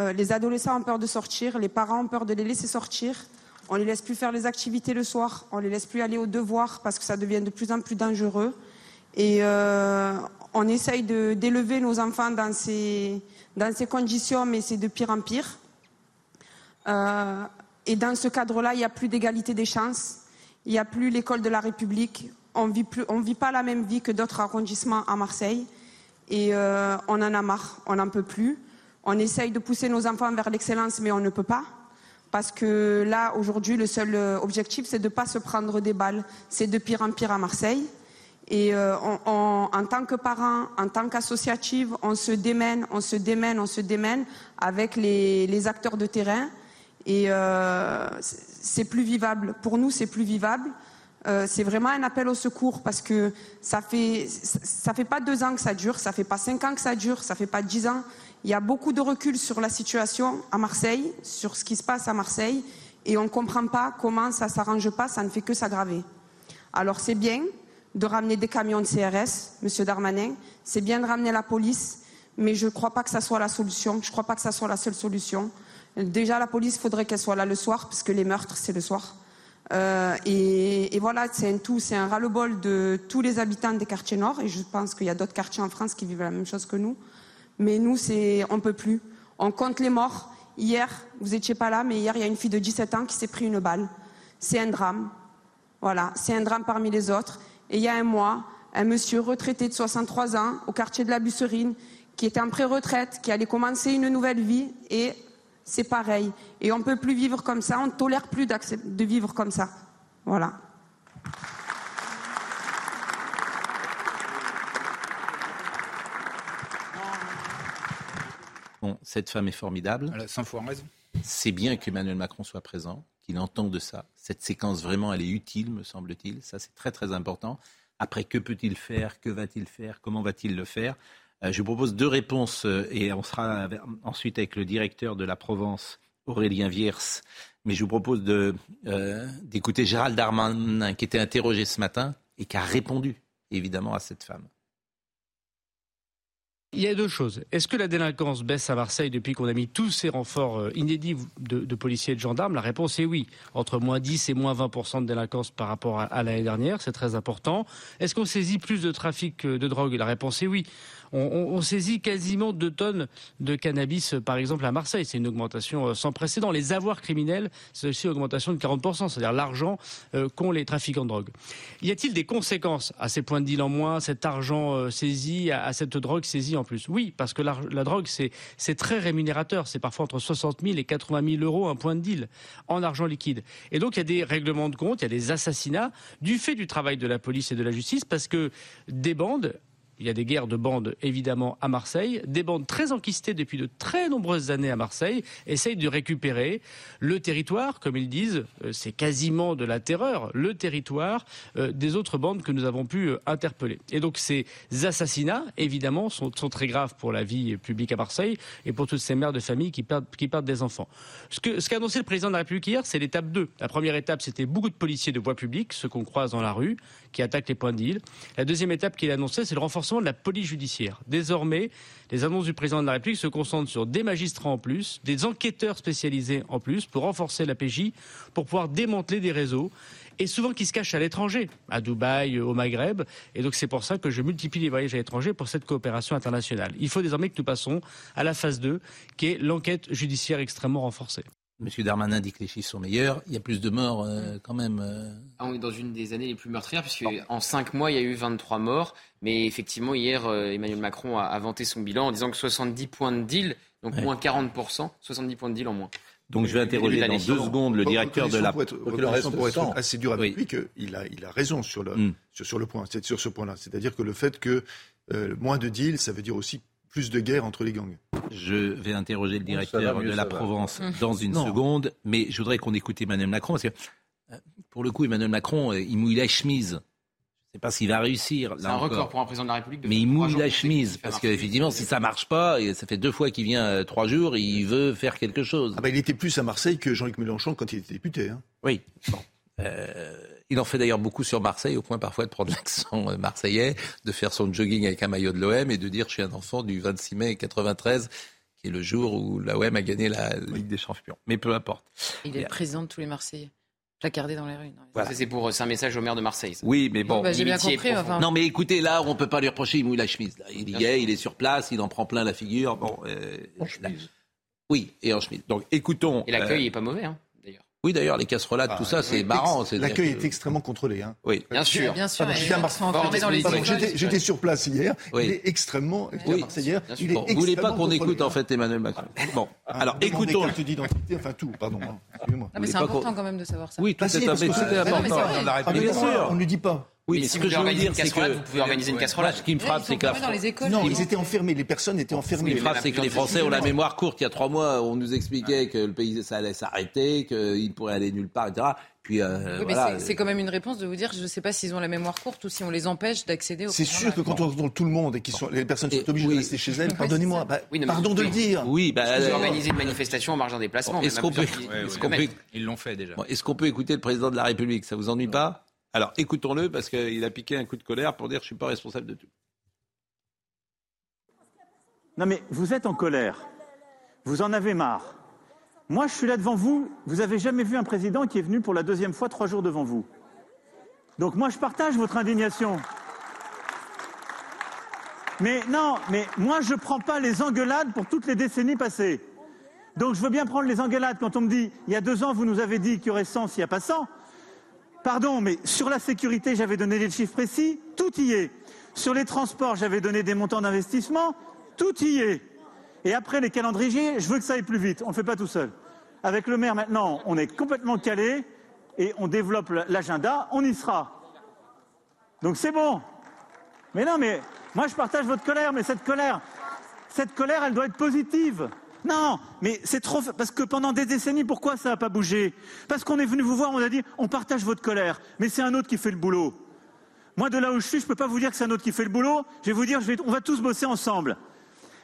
Speaker 15: Euh, les adolescents ont peur de sortir, les parents ont peur de les laisser sortir. On les laisse plus faire les activités le soir, on les laisse plus aller aux devoirs parce que ça devient de plus en plus dangereux. Et on essaye d'élever nos enfants dans ces conditions, mais c'est de pire en pire. Et dans ce cadre-là, il n'y a plus d'égalité des chances, il n'y a plus l'école de la République, on ne vit pas la même vie que d'autres arrondissements à Marseille. Et euh, on en a marre, on n'en peut plus. On essaye de pousser nos enfants vers l'excellence, mais on ne peut pas. Parce que là, aujourd'hui, le seul euh, objectif, c'est de ne pas se prendre des balles. C'est de pire en pire à Marseille. Et euh, en tant que parents, en tant qu'associative, on se démène, on se démène, on se démène avec les acteurs de terrain. Et euh, c'est plus vivable. Pour nous, c'est plus vivable. Euh, c'est vraiment un appel au secours parce que ça fait ça fait pas deux ans que ça dure, ça fait pas cinq ans que ça dure, ça fait pas dix ans. Il y a beaucoup de recul sur la situation à Marseille, sur ce qui se passe à Marseille, et on ne comprend pas comment ça s'arrange pas, ça ne fait que s'aggraver. Alors c'est bien de ramener des camions de CRS, Monsieur Darmanin. C'est bien de ramener la police, mais je ne crois pas que ça soit la solution. Je ne crois pas que ça soit la seule solution. Déjà, la police, faudrait qu'elle soit là le soir, puisque les meurtres, c'est le soir. Euh, et, voilà, c'est un tout, c'est un ras-le-bol de tous les habitants des quartiers nord. Et je pense qu'il y a d'autres quartiers en France qui vivent la même chose que nous. Mais nous, c'est, on peut plus. On compte les morts. Hier, vous n'étiez pas là, mais hier, il y a une fille de 17 ans qui s'est pris une balle. C'est un drame. Voilà, c'est un drame parmi les autres. Et il y a un mois, un monsieur retraité de 63 ans au quartier de la Busserine, qui était en pré-retraite, qui allait commencer une nouvelle vie, et c'est pareil. Et on ne peut plus vivre comme ça, on ne tolère plus de vivre comme ça. Voilà.
Speaker 1: Bon, cette femme est formidable.
Speaker 12: Elle a 100 fois raison.
Speaker 1: C'est bien qu'Emmanuel Macron soit présent, qu'il entende de ça. Cette séquence, vraiment, elle est utile, me semble-t-il. Ça, c'est très, très important. Après, que peut-il faire? Que va-t-il faire? Comment va-t-il le faire? Je vous propose deux réponses euh, et on sera ensuite avec le directeur de la Provence, Aurélien Viers. Mais je vous propose euh, d'écouter Gérald Darmanin, qui était interrogé ce matin et qui a répondu, évidemment, à cette femme.
Speaker 3: Il y a deux choses. Est-ce que la délinquance baisse à Marseille depuis qu'on a mis tous ces renforts euh, inédits de, policiers et de gendarmes? La réponse est oui. Entre moins 10 et moins 20% de délinquance par rapport à, l'année dernière, c'est très important. Est-ce qu'on saisit plus de trafic de drogue? La réponse est oui on, saisit quasiment 2 tonnes de cannabis, par exemple, à Marseille. C'est une augmentation euh, sans précédent. Les avoirs criminels, c'est aussi une augmentation de 40%, c'est-à-dire l'argent euh, qu'ont les trafiquants de drogue. Y a-t-il des conséquences à ces points de deal en moins, cet argent euh, saisi, à, cette drogue saisie en plus Oui, parce que la, drogue, c'est très rémunérateur. C'est parfois entre 60 000 et 80 000 euros un point de deal en argent liquide. Et donc, il y a des règlements de compte, il y a des assassinats du fait du travail de la police et de la justice, parce que des bandes il y a des guerres de bandes, évidemment, à Marseille. Des bandes très enquistées depuis de très nombreuses années à Marseille essayent de récupérer le territoire, comme ils disent, euh, c'est quasiment de la terreur, le territoire euh, des autres bandes que nous avons pu euh, interpeller. Et donc ces assassinats, évidemment, sont, très graves pour la vie publique à Marseille et pour toutes ces mères de famille qui perdent, des enfants. Ce qu'a ce annoncé le président de la République hier, c'est l'étape 2. La première étape, c'était beaucoup de policiers de voie publique, ceux qu'on croise dans la rue, qui attaquent les points d'île. La deuxième étape qu'il a c'est le renforcement de la police judiciaire. Désormais, les annonces du président de la République se concentrent sur des magistrats en plus, des enquêteurs spécialisés en plus, pour renforcer la PJ, pour pouvoir démanteler des réseaux et souvent qui se cachent à l'étranger, à Dubaï, au Maghreb. Et donc c'est pour ça que je multiplie les voyages à l'étranger pour cette coopération internationale. Il faut désormais que nous passions à la phase 2, qui est l'enquête judiciaire extrêmement renforcée.
Speaker 1: Monsieur Darmanin dit que les chiffres sont meilleurs. Il y a plus de morts euh, quand même. Euh.
Speaker 9: Ah, on est dans une des années les plus meurtrières, puisque en 5 mois, il y a eu 23 morts. Mais effectivement, hier, euh, Emmanuel Macron a, vanté son bilan en disant que 70 points de deal, donc moins 40%, 70 points de deal en moins.
Speaker 1: Donc je vais interroger dans deux secondes le directeur de la...
Speaker 8: Pour être, pour être assez dur avec lui, qu'il a, il a raison sur le, hmm. sur, le point, sur ce point-là. C'est-à-dire que le fait que moins de deals, ça veut dire aussi plus de guerre entre les gangs.
Speaker 1: Je vais interroger le directeur de la Provence dans une seconde, mais je voudrais qu'on écoute Emmanuel Macron, parce que euh, pour le coup, Emmanuel Macron, euh, il mouille la chemise. Je ne sais pas s'il va réussir.
Speaker 9: C'est un record pour un président de la République.
Speaker 1: mais il mouille la chemise, parce qu'effectivement, si ça marche pas, et ça fait deux fois qu'il vient euh, trois jours, il veut faire quelque chose.
Speaker 8: Ah bah, il était plus à Marseille que Jean-Luc Mélenchon quand il était député. Hein.
Speaker 1: Oui. Bon. Il en fait d'ailleurs beaucoup sur Marseille, au point parfois de prendre l'accent euh, marseillais, de faire son jogging avec un maillot de l'OM et de dire je suis un enfant du 26 mai 93 qui est le jour où l'OM a gagné la Ligue des Champions. Mais peu importe.
Speaker 7: Il est le président de tous les Marseillais placardé dans les rues.
Speaker 9: C'est pour c'est un message au maire de Marseille.
Speaker 1: Oui, mais bon.
Speaker 7: Bah, j'ai bien compris.
Speaker 1: Non, mais écoutez, là, on peut pas lui reprocher, il mouille la chemise. Il y est, il est sur place, il en prend plein la figure. Bon, euh, Oui, et en chemise. Donc, écoutons.
Speaker 9: Et l'accueil n'est euh, pas mauvais. Hein.
Speaker 1: Oui, d'ailleurs, les casserolades, tout ça, c'est marrant.
Speaker 8: L'accueil est extrêmement contrôlé. Hein.
Speaker 1: Oui,
Speaker 9: bien sûr.
Speaker 7: Bien sûr.
Speaker 8: J'étais sur place hier. Il est extrêmement.
Speaker 1: Oui. Hier, il est Vous voulez pas qu'on écoute en fait Emmanuel Macron Bon,
Speaker 8: ah, alors écoutons. Carte d'identité, enfin tout. Pardon.
Speaker 7: Excusez-moi. Mais c'est important quand même de savoir ça.
Speaker 1: Oui, tout est important.
Speaker 8: On ne le dit pas.
Speaker 9: Oui, mais ce que je veux dire, c'est que vous pouvez organiser une casserolade.
Speaker 1: Ce qui me frappe, c'est que
Speaker 8: non, ils étaient enfermés. Les personnes étaient enfermées.
Speaker 1: Ce qui me frappe, c'est que les Français ont la mémoire courte. Il y a trois mois, on nous expliquait que le pays ça allait s'arrêter, qu'il pourrait aller nulle part, etc. Puis,
Speaker 7: euh, oui, mais c'est quand même une réponse de vous dire, je ne sais pas s'ils ont la mémoire courte ou si on les empêche d'accéder au.
Speaker 8: C'est sûr que quand on contrôle tout le monde et que les personnes sont obligées de rester chez elles, pardonnez-moi, bah, pardon de le dire.
Speaker 1: Oui,
Speaker 9: bah, vous organisez une manifestation en marge d'un déplacement.
Speaker 1: Est-ce qu'on peut,
Speaker 12: ils l'ont fait déjà.
Speaker 1: Est-ce qu'on peut écouter le président de la République? Ça vous ennuie pas? Alors écoutons-le parce qu'il a piqué un coup de colère pour dire je ne suis pas responsable de tout.
Speaker 16: Non mais vous êtes en colère. Vous en avez marre. Moi, je suis là devant vous. Vous n'avez jamais vu un président qui est venu pour la deuxième fois trois jours devant vous. Donc moi, je partage votre indignation. Mais non, mais moi, je ne prends pas les engueulades pour toutes les décennies passées. Donc je veux bien prendre les engueulades quand on me dit, il y a deux ans, vous nous avez dit qu'il y aurait 100 s'il n'y a pas 100. Pardon, mais sur la sécurité, j'avais donné des chiffres précis, tout y est. Sur les transports, j'avais donné des montants d'investissement, tout y est. Et après les calendriers, je veux que ça aille plus vite. On ne le fait pas tout seul. Avec le maire maintenant, on est complètement calé et on développe l'agenda, on y sera. Donc c'est bon. Mais non, mais moi je partage votre colère, mais cette colère, cette colère, elle doit être positive. Non, mais c'est trop. Parce que pendant des décennies, pourquoi ça n'a pas bougé? Parce qu'on est venu vous voir, on a dit on partage votre colère, mais c'est un autre qui fait le boulot. Moi, de là où je suis, je ne peux pas vous dire que c'est un autre qui fait le boulot. Je vais vous dire, on va tous bosser ensemble.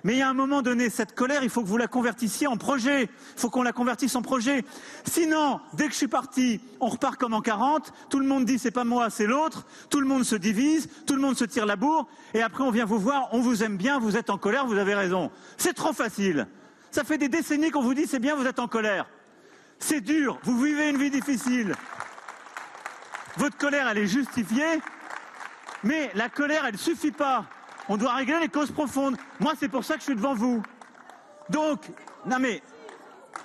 Speaker 16: Mais il y a un moment donné, cette colère, il faut que vous la convertissiez en projet. Il faut qu'on la convertisse en projet. Sinon, dès que je suis parti, on repart comme en 40. Tout le monde dit c'est pas moi, c'est l'autre. Tout le monde se divise. Tout le monde se tire la bourre. Et après, on vient vous voir. On vous aime bien. Vous êtes en colère. Vous avez raison. C'est trop facile. Ça fait des décennies qu'on vous dit c'est bien. Vous êtes en colère. C'est dur. Vous vivez une vie difficile. Votre colère, elle est justifiée. Mais la colère, elle suffit pas. On doit régler les causes profondes. Moi, c'est pour ça que je suis devant vous. Donc, non mais,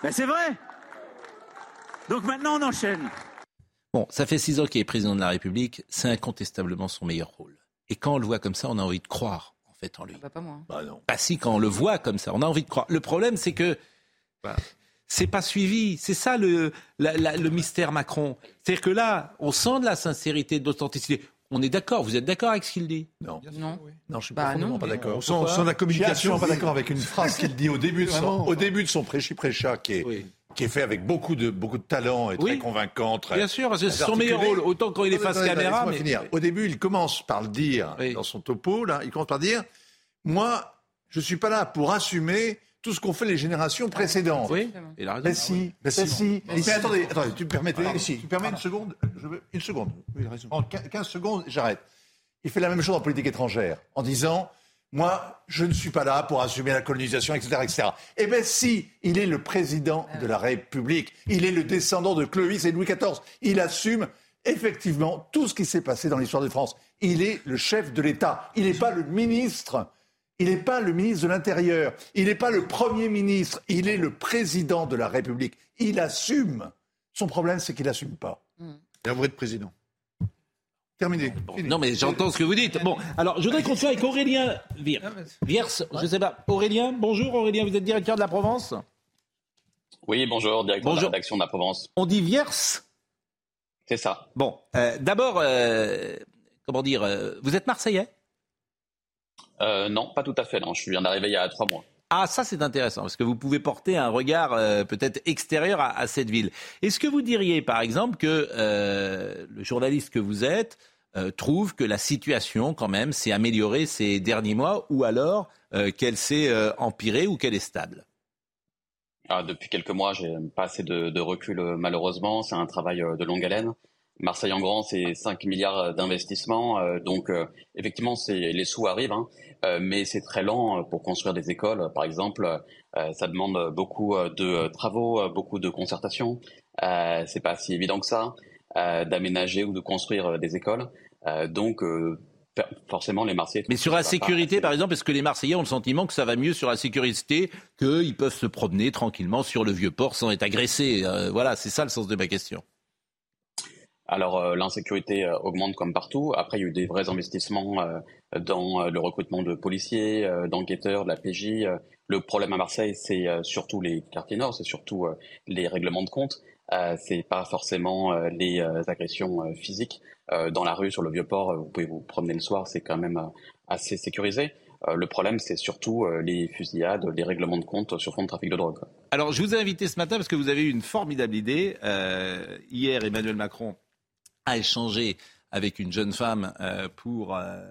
Speaker 16: ben c'est vrai. Donc maintenant, on enchaîne.
Speaker 1: Bon, ça fait six ans qu'il est président de la République. C'est incontestablement son meilleur rôle. Et quand on le voit comme ça, on a envie de croire, fait, en lui.
Speaker 7: Ah, pas moi.
Speaker 1: Bah non. Bah si, quand on le voit comme ça, on a envie de croire. Le problème, c'est que bah, c'est pas suivi. C'est ça le, le mystère Macron. C'est-à-dire que là, on sent de la sincérité, de l'authenticité. On est d'accord, vous êtes d'accord avec ce qu'il dit?
Speaker 14: Non.
Speaker 7: Non.
Speaker 14: Non, je suis
Speaker 7: bah,
Speaker 14: pas, pas d'accord.
Speaker 7: Son,
Speaker 14: son, la communication, je suis pas d'accord avec une phrase qu'il dit au début de son, au début de son prêchi-prêcha qui est, qui est fait avec beaucoup de, beaucoup de talent et très convaincant. Très,
Speaker 1: Bien sûr, c'est son meilleur rôle, autant quand il est face caméra. Mais...
Speaker 14: Finir. Au début, il commence par le dire dans son topo, là, il commence par dire Moi, je suis pas là pour assumer tout ce qu'ont fait les générations précédentes.
Speaker 1: Oui, il a raison.
Speaker 14: Mais si, mais si. Mais, attendez, attendez, tu me permets, si, tu permets une seconde je veux, Une seconde. Oui, il a raison. En 15 secondes, j'arrête. Il fait la même chose en politique étrangère, en disant moi, je ne suis pas là pour assumer la colonisation, etc., etc. Eh bien, si, il est le président de la République, il est le descendant de Clovis et Louis XIV, il assume effectivement tout ce qui s'est passé dans l'histoire de France. Il est le chef de l'État, il n'est pas le ministre. Il n'est pas le ministre de l'Intérieur, il n'est pas le Premier ministre, il est le président de la République. Il assume. Son problème, c'est qu'il n'assume pas.
Speaker 8: Et un vrai président. Terminé.
Speaker 1: non, mais j'entends ce que vous dites. Bon, alors je voudrais qu'on soit avec Aurélien Viers. Viers, je sais pas. Aurélien, bonjour Aurélien, vous êtes directeur de la Provence?
Speaker 17: Oui, bonjour, directeur de la rédaction de la Provence.
Speaker 1: On dit Viers
Speaker 17: C'est ça.
Speaker 1: Bon, euh, d'abord, euh, comment dire, euh, vous êtes Marseillais?
Speaker 17: Euh, Non, pas tout à fait, non. Je viens d'arriver il y a trois mois.
Speaker 1: Ah, ça c'est intéressant, parce que vous pouvez porter un regard euh, peut-être extérieur à, cette ville. Est-ce que vous diriez, par exemple, que euh, le journaliste que vous êtes euh, trouve que la situation, quand même, s'est améliorée ces derniers mois, ou alors qu'elle s'est empirée ou qu'elle est stable?
Speaker 17: Ah, Depuis quelques mois, j'ai pas assez de, de recul, malheureusement. C'est un travail de longue haleine. Marseille en grand, c'est 5 milliards d'investissements. donc, effectivement, les sous arrivent. Hein. Euh, mais c'est très lent pour construire des écoles. Par exemple, euh, ça demande beaucoup de travaux, beaucoup de concertation. Euh, c'est pas si évident que ça d'aménager ou de construire des écoles. donc forcément les Marseillais.
Speaker 1: Mais sur la sécurité, par exemple, est-ce que les Marseillais ont le sentiment que ça va mieux sur la sécurité, qu'ils peuvent se promener tranquillement sur le vieux port sans être agressés Voilà, c'est ça le sens de ma question.
Speaker 17: Alors euh, l'insécurité euh, augmente comme partout. Après, il y a eu des vrais investissements euh, dans le recrutement de policiers, d'enquêteurs, de la PJ. le problème à Marseille, c'est surtout les quartiers nord, c'est surtout les règlements de compte. c'est pas forcément les agressions physiques dans la rue, sur le vieux port. Vous pouvez vous promener le soir, c'est quand même assez sécurisé. le problème, c'est surtout les fusillades, les règlements de compte sur fond de trafic de drogue.
Speaker 1: Alors, je vous ai invité ce matin parce que vous avez eu une formidable idée. hier, Emmanuel Macron a échangé avec une jeune femme euh, pour, euh,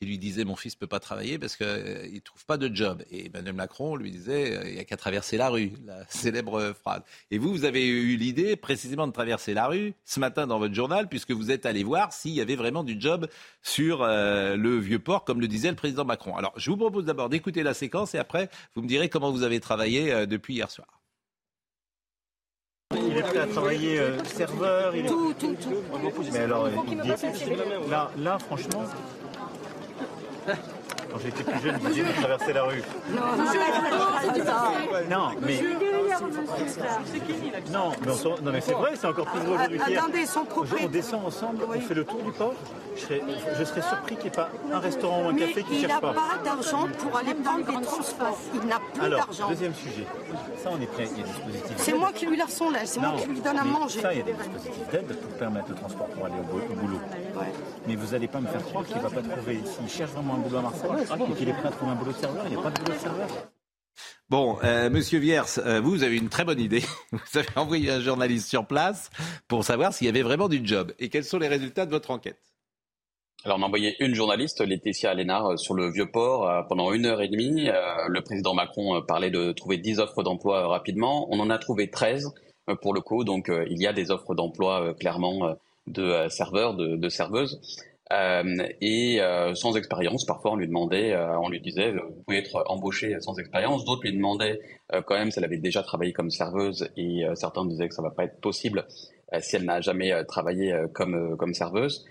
Speaker 1: qui lui disait mon fils peut pas travailler parce qu'il euh, ne trouve pas de job. Et Emmanuel Macron lui disait il n'y a qu'à traverser la rue, la célèbre phrase. Et vous, vous avez eu l'idée précisément de traverser la rue ce matin dans votre journal puisque vous êtes allé voir s'il y avait vraiment du job sur le vieux port, comme le disait le président Macron. Alors, je vous propose d'abord d'écouter la séquence et après, vous me direz comment vous avez travaillé depuis hier soir.
Speaker 18: Il est prêt à travailler serveur. Il est...
Speaker 19: Tout, tout, tout.
Speaker 18: Mais alors, il dit... là, là, franchement, quand j'étais plus jeune, il de traverser la rue. Non, non mais. Non, mais, non, mais c'est vrai, c'est encore plus drôle aujourd'hui.
Speaker 19: Attendez, son
Speaker 18: On descend ensemble, on fait le tour du port. Je serais, je serais surpris qu'il n'y ait pas un restaurant ou un café qui ne cherche pas.
Speaker 19: Il n'a pas d'argent pour aller prendre des transports. Il n'a plus d'argent.
Speaker 18: Alors, deuxième sujet. Ça, on est prêt. Il y a des dispositifs.
Speaker 19: C'est moi qui lui son lait. C'est moi qui lui donne à manger.
Speaker 18: Ça, il y a des dispositifs d'aide pour permettre le transport pour aller au boulot. Mais vous n'allez pas me faire croire qu'il ne va pas trouver. S'il cherche vraiment un boulot à Marseille, qu'il est prêt à trouver un boulot de serveur, il n'y a pas de boulot de serveur.
Speaker 1: Bon, euh, Monsieur Viers, euh, vous, vous avez une très bonne idée. Vous avez envoyé un journaliste sur place pour savoir s'il y avait vraiment du job. Et quels sont les résultats de votre enquête?
Speaker 17: Alors on a envoyé une journaliste, Laetitia Alénard, sur le Vieux-Port euh, pendant une heure et demie. le président Macron parlait de trouver 10 offres d'emploi rapidement. On en a trouvé 13 pour le coup, donc il y a des offres d'emploi clairement de serveurs, de, de serveuses. Euh, et euh, sans expérience, parfois on lui demandait, euh, on lui disait, vous pouvez être embauché sans expérience. D'autres lui demandaient quand même si elle avait déjà travaillé comme serveuse, et certains disaient que ça va pas être possible si elle n'a jamais travaillé comme comme serveuse.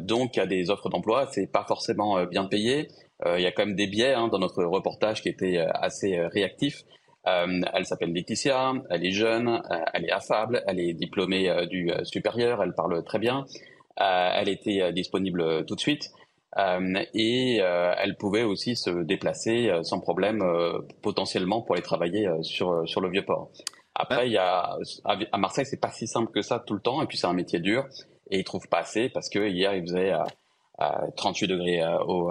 Speaker 17: donc il y a des offres d'emploi, c'est pas forcément bien payé. Il y a quand même des biais hein, dans notre reportage qui était assez réactif. Elle s'appelle Laetitia, elle est jeune, elle est affable, elle est diplômée du supérieur, elle parle très bien. Euh, elle était euh, disponible euh, tout de suite. et elle pouvait aussi se déplacer sans problème potentiellement pour aller travailler sur, sur le vieux port. Après, il y a, à Marseille, c'est pas si simple que ça tout le temps, et puis c'est un métier dur, et ils trouvent pas assez parce que hier il faisait 38 degrés au,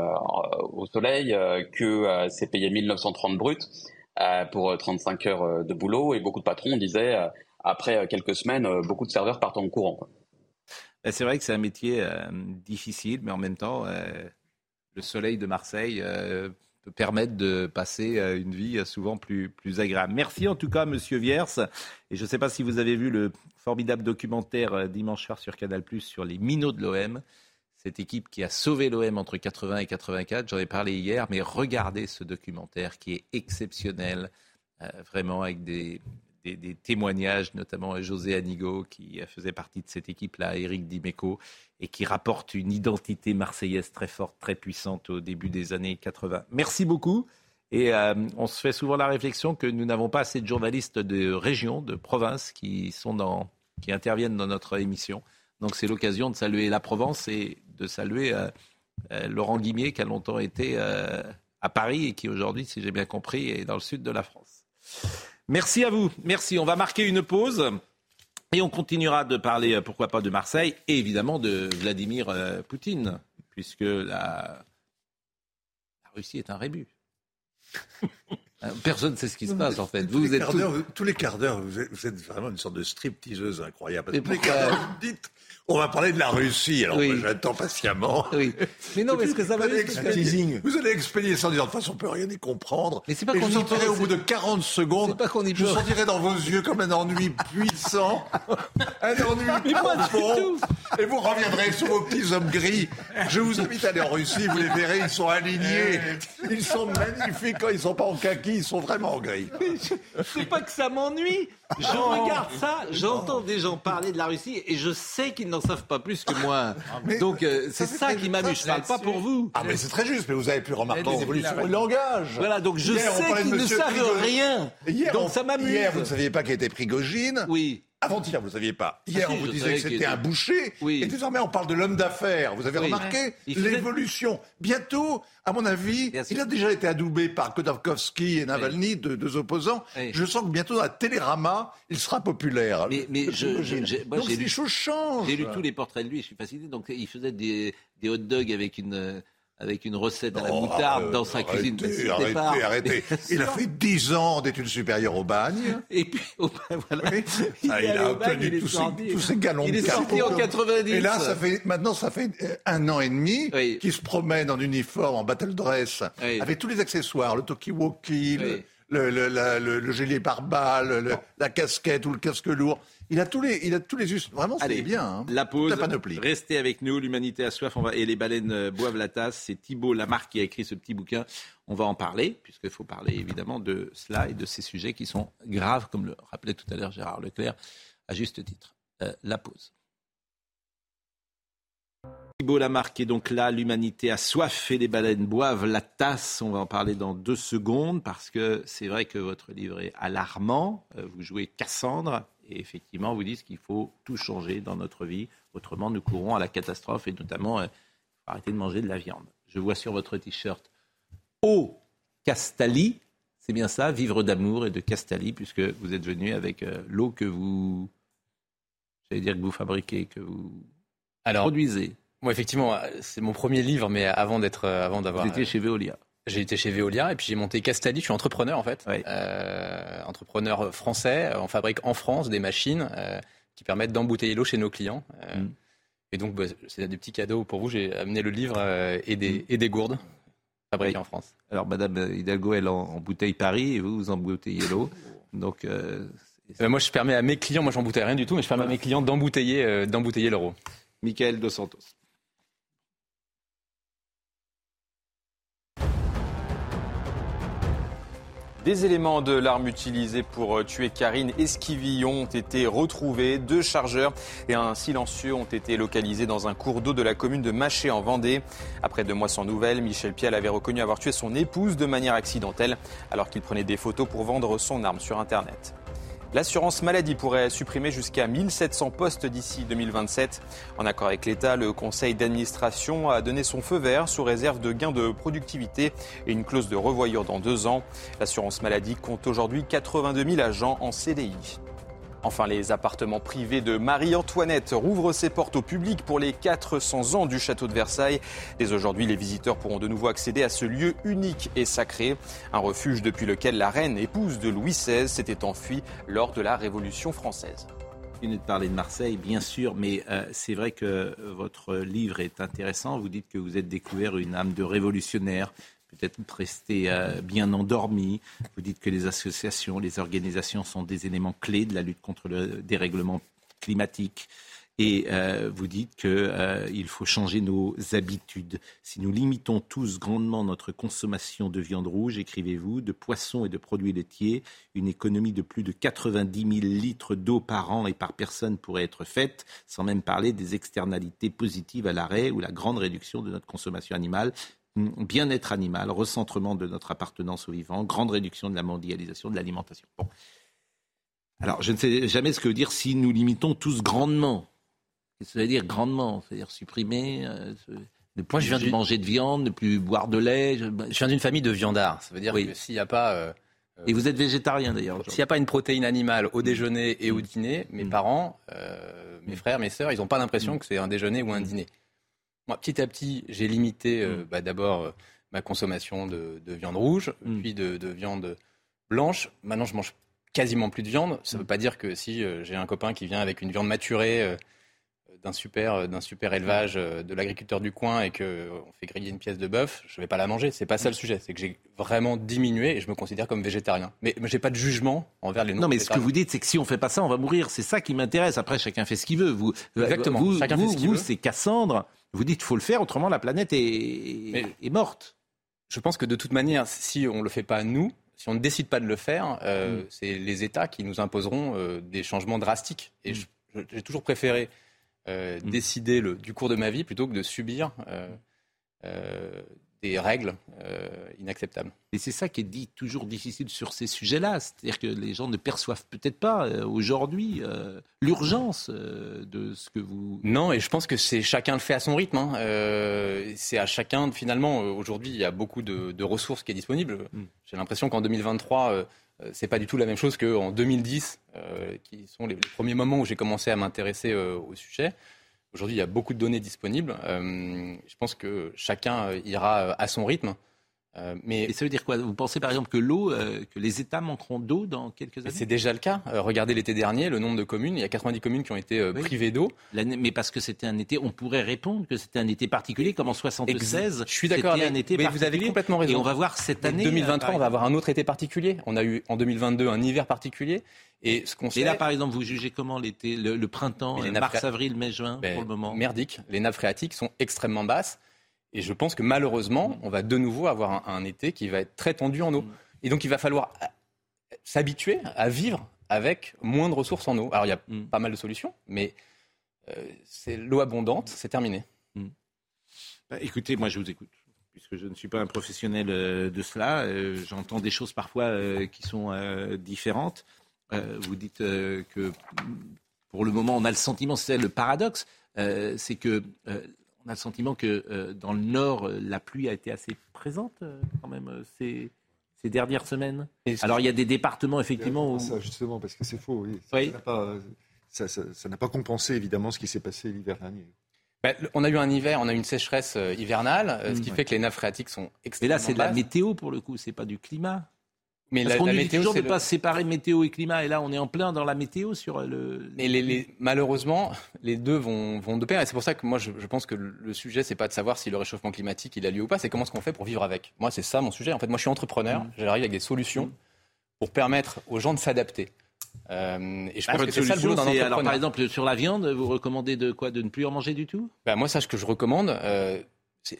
Speaker 17: au, soleil, que c'est payé 1930 brut pour 35 heures de boulot, et beaucoup de patrons disaient après quelques semaines, beaucoup de serveurs partent en courant.
Speaker 1: Euh, c'est vrai que c'est un métier euh, difficile, mais en même temps, euh, le soleil de Marseille peut permettre de passer une vie souvent plus, plus agréable. Merci en tout cas, Monsieur Viers. Et je ne sais pas si vous avez vu le formidable documentaire dimanche soir sur Canal sur les minots de l'OM. Cette équipe qui a sauvé l'OM entre 80 et 84. J'en ai parlé hier, mais regardez ce documentaire qui est exceptionnel, vraiment avec des, témoignages, notamment José Anigo, qui faisait partie de cette équipe-là, Eric Dimeco, et qui rapporte une identité marseillaise très forte, très puissante au début des années 80. Merci beaucoup. Et euh, on se fait souvent la réflexion que nous n'avons pas assez de journalistes de région, de province, qui, sont dans, qui interviennent dans notre émission. Donc c'est l'occasion de saluer la Provence et de saluer euh, euh, Laurent Guimier, qui a longtemps été à Paris et qui aujourd'hui, si j'ai bien compris, est dans le sud de la France. Merci à vous. Merci. On va marquer une pause. Et on continuera de parler, euh, pourquoi pas, de Marseille et évidemment de Vladimir euh, Poutine, puisque la, la Russie est un rébut. Personne ne sait ce qui se passe en fait.
Speaker 14: Vous, tous, les êtes tous... les quarts d'heure, vous, êtes vraiment une sorte de strip-teaseuse incroyable. Tous les quarts d'heure, vous dites on va parler de la Russie. Alors j'attends patiemment.
Speaker 1: Oui. Mais non, mais ce que ça va
Speaker 14: vous, allez vous allez expédier sans dire de toute façon on peut rien y comprendre. Mais c'est pas qu'on y au bout de 40 secondes. Pas qu'on y je sentirai dans vos yeux comme un ennui puissant, un ennui profond. Et vous reviendrez sur vos petits hommes gris. Je vous invite à aller en Russie, vous les verrez, ils sont alignés. Ils sont magnifiques quand ils sont pas en kaki, ils sont vraiment en gris.
Speaker 1: C'est pas que ça m'ennuie. Je regarde ça, j'entends des gens parler de la Russie et je sais qu'ils n'en savent pas plus que moi. Ah, Donc euh, c'est ça, qui m'amuse. Je parle pas pour vous.
Speaker 14: Ah mais c'est très juste. Mais vous avez pu remarquer l'évolution du langage.
Speaker 1: Voilà. Donc je sais qu'ils ne savent rien. Donc ça m'amuse.
Speaker 14: Hier, vous ne saviez pas qui était Prigogine.
Speaker 1: Oui.
Speaker 14: Avant-hier, vous ne saviez pas. Hier, ah on vous disait que c'était un boucher. Et désormais, on parle de l'homme d'affaires. Vous avez remarqué l'évolution. Bientôt, à mon avis, il a déjà été adoubé par Khodorkovsky et Navalny, deux, opposants. Je sens que bientôt, à Télérama, il sera populaire.
Speaker 1: Mais, mais je,
Speaker 14: Donc, les choses changent.
Speaker 1: J'ai lu tous les portraits de lui, je suis fasciné. Donc, il faisait des, des hot dogs avec une avec une recette à la moutarde dans sa cuisine.
Speaker 14: Arrêtez, arrêtez, arrêtez. Il a fait 10 ans d'études supérieures au bagne.
Speaker 1: Et puis, oh, ben voilà.
Speaker 14: Il, ah, il a obtenu tous, tous ces galons
Speaker 1: il est sorti en 90.
Speaker 14: Et là, ça fait, maintenant, ça fait un an et demi
Speaker 1: oui.
Speaker 14: qu'il se promène en uniforme, en battle dress,
Speaker 1: oui.
Speaker 14: avec tous les accessoires, le talkie-walkie, le, le, le, le gilet pare-balles, la casquette ou le casque lourd. Il a tous les, il a tous les us. Vraiment, c'est bien. Hein.
Speaker 1: La pause.
Speaker 14: La panoplie.
Speaker 1: Restez avec nous. L'humanité a soif. On va... Et les baleines euh, boivent la tasse. C'est Thibault Lamarck qui a écrit ce petit bouquin. On va en parler, puisqu'il faut parler évidemment de cela et de ces sujets qui sont graves, comme le rappelait tout à l'heure Gérard Leclerc, à juste titre. Euh, la pause. Thibault Lamarck est donc là, l'humanité a soif et les baleines boivent la tasse. On va en parler dans deux secondes parce que c'est vrai que votre livre est alarmant. Euh, Vous jouez Cassandre et effectivement vous dites qu'il faut tout changer dans notre vie. Autrement, nous courons à la catastrophe et notamment euh, arrêter de manger de la viande. Je vois sur votre t-shirt Eau Castali. C'est bien ça, vivre d'amour et de Castali, puisque vous êtes venu avec euh, l'eau que vous, j'allais dire que vous fabriquez, que vous
Speaker 20: Alors,
Speaker 1: produisez.
Speaker 20: Moi, effectivement, c'est mon premier livre, mais avant d'être, avant d'avoir.
Speaker 1: Vous étiez chez Veolia.
Speaker 20: J'ai été chez Veolia et puis j'ai monté Castali. Je suis entrepreneur en fait,
Speaker 1: oui.
Speaker 20: euh, entrepreneur français. On fabrique en France des machines euh, qui permettent d'embouteiller l'eau chez nos clients. Euh, mm. Et donc, bah, c'est des petits cadeaux pour vous. J'ai amené le livre et des, mm. et, des, gourdes fabriquées oui. en France.
Speaker 1: Alors, Madame Hidalgo, elle embouteille Paris et vous, vous embouteillez l'eau. Donc,
Speaker 20: moi, je permets à mes clients, moi, j'embouteille rien du tout, mais je permets à mes clients d'embouteiller, d'embouteiller l'euro.
Speaker 1: Michael Dos Santos.
Speaker 2: Des éléments de l'arme utilisée pour tuer Karine Esquivillon ont été retrouvés. Deux chargeurs et un silencieux ont été localisés dans un cours d'eau de la commune de Maché en Vendée. Après deux mois sans nouvelles, Michel Pial avait reconnu avoir tué son épouse de manière accidentelle alors qu'il prenait des photos pour vendre son arme sur Internet. L'assurance maladie pourrait supprimer jusqu'à 1700 postes d'ici 2027. En accord avec l'État, le conseil d'administration a donné son feu vert sous réserve de gains de productivité et une clause de revoyure dans deux ans. L'assurance maladie compte aujourd'hui 82 000 agents en CDI. Enfin, les appartements privés de Marie-Antoinette rouvrent ses portes au public pour les 400 ans du château de Versailles. Dès aujourd'hui, les visiteurs pourront de nouveau accéder à ce lieu unique et sacré, un refuge depuis lequel la reine épouse de Louis XVI s'était enfuie lors de la Révolution française.
Speaker 1: de parler de Marseille, bien sûr, mais euh, c'est vrai que votre livre est intéressant. Vous dites que vous êtes découvert une âme de révolutionnaire, peut-être rester euh, bien endormi. Vous dites que les associations, les organisations sont des éléments clés de la lutte contre le dérèglement climatique. Et euh, vous dites qu'il euh, faut changer nos habitudes. Si nous limitons tous grandement notre consommation de viande rouge, écrivez-vous, de poissons et de produits laitiers, une économie de plus de 90 000 litres d'eau par an et par personne pourrait être faite, sans même parler des externalités positives à l'arrêt ou la grande réduction de notre consommation animale bien-être animal, recentrement de notre appartenance au vivant, grande réduction de la mondialisation de l'alimentation. Bon. Alors, je ne sais jamais ce que veut dire si nous limitons tous grandement. Qu'est-ce que ça veut dire grandement? C'est-à-dire supprimer, euh, ne plus
Speaker 20: Moi, je viens
Speaker 1: manger de viande, ne plus boire de lait. Je,
Speaker 20: je viens d'une famille de viandards. Ça veut dire oui. que s'il n'y a pas. Euh,
Speaker 1: et vous êtes végétarien d'ailleurs.
Speaker 20: S'il n'y a pas une protéine animale au déjeuner et au dîner, mes parents, euh, mes frères, mes sœurs, ils n'ont pas l'impression que c'est un déjeuner ou un dîner. Moi, petit à petit, j'ai limité euh, mmh. bah, d'abord euh, ma consommation de, de viande rouge, mmh. puis de, de, viande blanche. Maintenant, je mange quasiment plus de viande. Ça ne veut pas dire que si euh, j'ai un copain qui vient avec une viande maturée d'un super, d'un super élevage de l'agriculteur du coin et qu'on fait griller une pièce de bœuf, je ne vais pas la manger. C'est pas ça le sujet. C'est que j'ai vraiment diminué et je me considère comme végétarien. Mais, mais j'ai pas de jugement envers les non
Speaker 1: Non, mais ce que vous dites, c'est que si on fait pas ça, on va mourir. C'est ça qui m'intéresse. Après, chacun fait ce qu'il veut. Vous,
Speaker 20: Exactement.
Speaker 1: Vous,
Speaker 20: chacun
Speaker 1: vous,
Speaker 20: fait ce qu'il
Speaker 1: vous
Speaker 20: veut.
Speaker 1: c'est Cassandre. Vous dites qu'il faut le faire, autrement la planète est, morte.
Speaker 20: Je pense que de toute manière, si on ne le fait pas nous, si on ne décide pas de le faire, euh, mm. c'est les États qui nous imposeront euh, des changements drastiques. Et mm. j'ai toujours préféré euh, mm. décider le, du cours de ma vie plutôt que de subir des règles inacceptables.
Speaker 1: Et c'est ça qui est dit toujours difficile sur ces sujets-là. C'est-à-dire que les gens ne perçoivent peut-être pas euh, aujourd'hui euh, l'urgence euh, de ce que vous.
Speaker 20: Non, et je pense que c'est chacun le fait à son rythme. Hein. c'est à chacun, finalement, aujourd'hui, il y a beaucoup de, de ressources qui est disponible. Mm. J'ai l'impression qu'en 2023, c'est pas du tout la même chose qu'en 2010, qui sont les, les, premiers moments où j'ai commencé à m'intéresser au sujet Aujourd'hui, il y a beaucoup de données disponibles. je pense que chacun ira à son rythme.
Speaker 1: Euh, mais Et ça veut dire quoi? Vous pensez par exemple que l'eau, euh, que les États manqueront d'eau dans quelques années?
Speaker 20: C'est déjà le cas. Euh, regardez l'été dernier, le nombre de communes. Il y a 90 communes qui ont été privées d'eau.
Speaker 1: Mais parce que c'était un été, on pourrait répondre que c'était un été particulier, comme en 76.
Speaker 20: Je suis d'accord.
Speaker 1: un été
Speaker 20: mais vous avez complètement raison.
Speaker 1: Et on va voir cette année.
Speaker 20: En 2023, on va avoir un autre été particulier. On a eu en 2022 un hiver particulier. Et ce qu'on
Speaker 1: sait. Et là, par exemple, vous jugez comment l'été, le, printemps, mars, avril, mai, juin,
Speaker 20: ben,
Speaker 1: pour le moment?
Speaker 20: Merdique. Les nappes phréatiques sont extrêmement basses. Et je pense que malheureusement, mm. on va de nouveau avoir un, été qui va être très tendu en eau. Mm. Et donc il va falloir euh, s'habituer à vivre avec moins de ressources en eau. Alors il y a mm. pas mal de solutions, mais euh, c'est l'eau abondante, c'est terminé.
Speaker 1: Bah, écoutez, moi je vous écoute, puisque je ne suis pas un professionnel euh, de cela. J'entends des choses parfois qui sont différentes. vous dites que pour le moment, on a le sentiment, c'est le paradoxe, c'est que on a le sentiment que euh, dans le nord, euh, la pluie a été assez présente euh, quand même ces, ces dernières semaines. Alors il y a des départements effectivement où...
Speaker 8: Ça justement, parce que c'est faux. Ça n'a pas, compensé évidemment ce qui s'est passé l'hiver dernier.
Speaker 20: Ben, on a eu un hiver, on a eu une sécheresse hivernale, ce qui fait que les nappes phréatiques sont extrêmement.
Speaker 1: Mais là, c'est de la météo pour le coup, c'est pas du climat.
Speaker 20: Mais
Speaker 1: Parce la, qu'on dit toujours de ne pas séparer météo et climat, et là on est en plein dans la météo sur le.
Speaker 20: Mais les, malheureusement, les deux vont, vont de pair, et c'est pour ça que moi je, pense que le sujet c'est pas de savoir si le réchauffement climatique il a lieu ou pas, c'est comment est-ce qu'on fait pour vivre avec. Moi c'est ça mon sujet. En fait, moi je suis entrepreneur, mm. j'arrive avec des solutions pour permettre aux gens de s'adapter.
Speaker 1: Euh, et je pense que c'est ça le boulot d'un entrepreneur. Alors par exemple sur la viande, vous recommandez de quoi? De ne plus en manger du tout?
Speaker 20: Ben, Moi, ça ce que je recommande. Euh,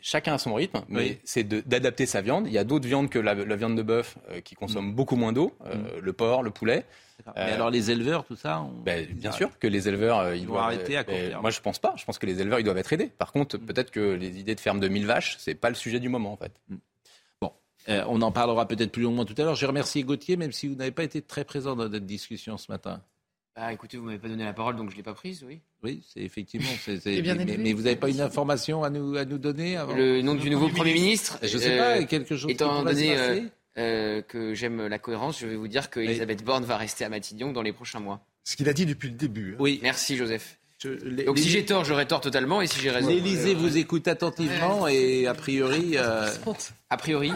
Speaker 20: chacun à son rythme, mais c'est d'adapter sa viande. Il y a d'autres viandes que la, viande de bœuf euh, qui consomment mm. beaucoup moins d'eau, euh, mm. le porc, le poulet.
Speaker 1: mais euh, alors les éleveurs, tout ça
Speaker 20: ben, Bien sûr que les éleveurs, ils, doivent arrêter à court Moi, je pense pas. Je pense que les éleveurs, ils doivent être aidés. Par contre, mm. peut-être que les idées de ferme de 1000 vaches, c'est pas le sujet du moment, en fait.
Speaker 1: Bon, on en parlera peut-être plus longuement tout à l'heure. Je remercie Gauthier, même si vous n'avez pas été très présent dans notre discussion ce matin.
Speaker 9: Bah écoutez, vous m'avez pas donné la parole, donc je l'ai pas prise, oui.
Speaker 1: Oui, c'est effectivement. mais, vous n'avez pas une information à nous, à nous donner avant
Speaker 9: Le nom du nouveau Premier ministre
Speaker 1: Je ne sais pas, euh, quelque chose
Speaker 9: étant donné euh, euh, que j'aime la cohérence, je vais vous dire qu'Elisabeth Borne va rester à Matignon dans les prochains mois.
Speaker 8: Ce qu'il a dit depuis le début.
Speaker 9: Hein. Oui. Merci Joseph. Donc si j'ai tort, j'aurais tort totalement, et si j'ai raison...
Speaker 1: L'Élysée vous écoute attentivement, et a priori...
Speaker 9: A priori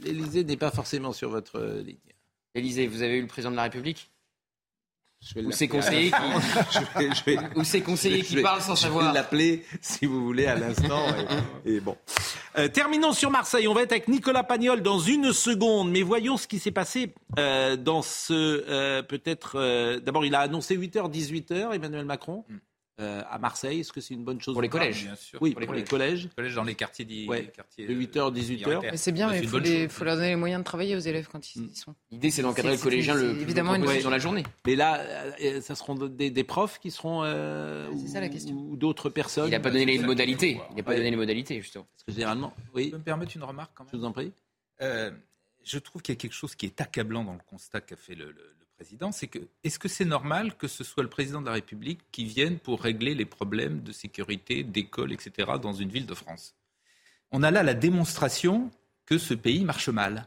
Speaker 1: L'Élysée n'est pas forcément sur votre ligne.
Speaker 9: Élysée, vous avez eu le président de la République? Ou ses conseillers qui, ou ses conseillers qui parlent sans savoir.
Speaker 1: Je vais l'appeler, si vous voulez, à l'instant. et, bon. Euh, terminons sur Marseille. On va être avec Nicolas Pagnol dans une seconde. Mais voyons ce qui s'est passé euh, dans ce. Euh, peut-être. D'abord, il a annoncé 8h, 18h, Emmanuel Macron. Euh, à Marseille Est-ce que c'est une bonne chose
Speaker 9: Pour les collèges,
Speaker 1: bien sûr. Oui, pour, les, collèges.
Speaker 12: collèges. dans les quartiers,
Speaker 1: de 8h, 18h.
Speaker 7: Mais c'est bien, mais il faut, leur donner les moyens de travailler aux élèves quand ils y sont.
Speaker 9: L'idée, c'est d'encadrer le collégien le évidemment une dans la journée.
Speaker 1: Mais là, euh, ça seront des, profs qui seront. Euh,
Speaker 7: c'est ça la question.
Speaker 1: Ou d'autres personnes.
Speaker 9: Il n'a pas donné les modalités. Il n'a pas donné les modalités, justement.
Speaker 1: Parce que généralement. Oui.
Speaker 12: Je me permettre une remarque quand même?
Speaker 1: Je vous en prie.
Speaker 12: je trouve qu'il y a quelque chose qui est accablant dans le constat qu'a fait le président, c'est que est-ce que c'est normal que ce soit le président de la République qui vienne pour régler les problèmes de sécurité, d'école, etc. dans une ville de France? On a là la démonstration que ce pays marche mal.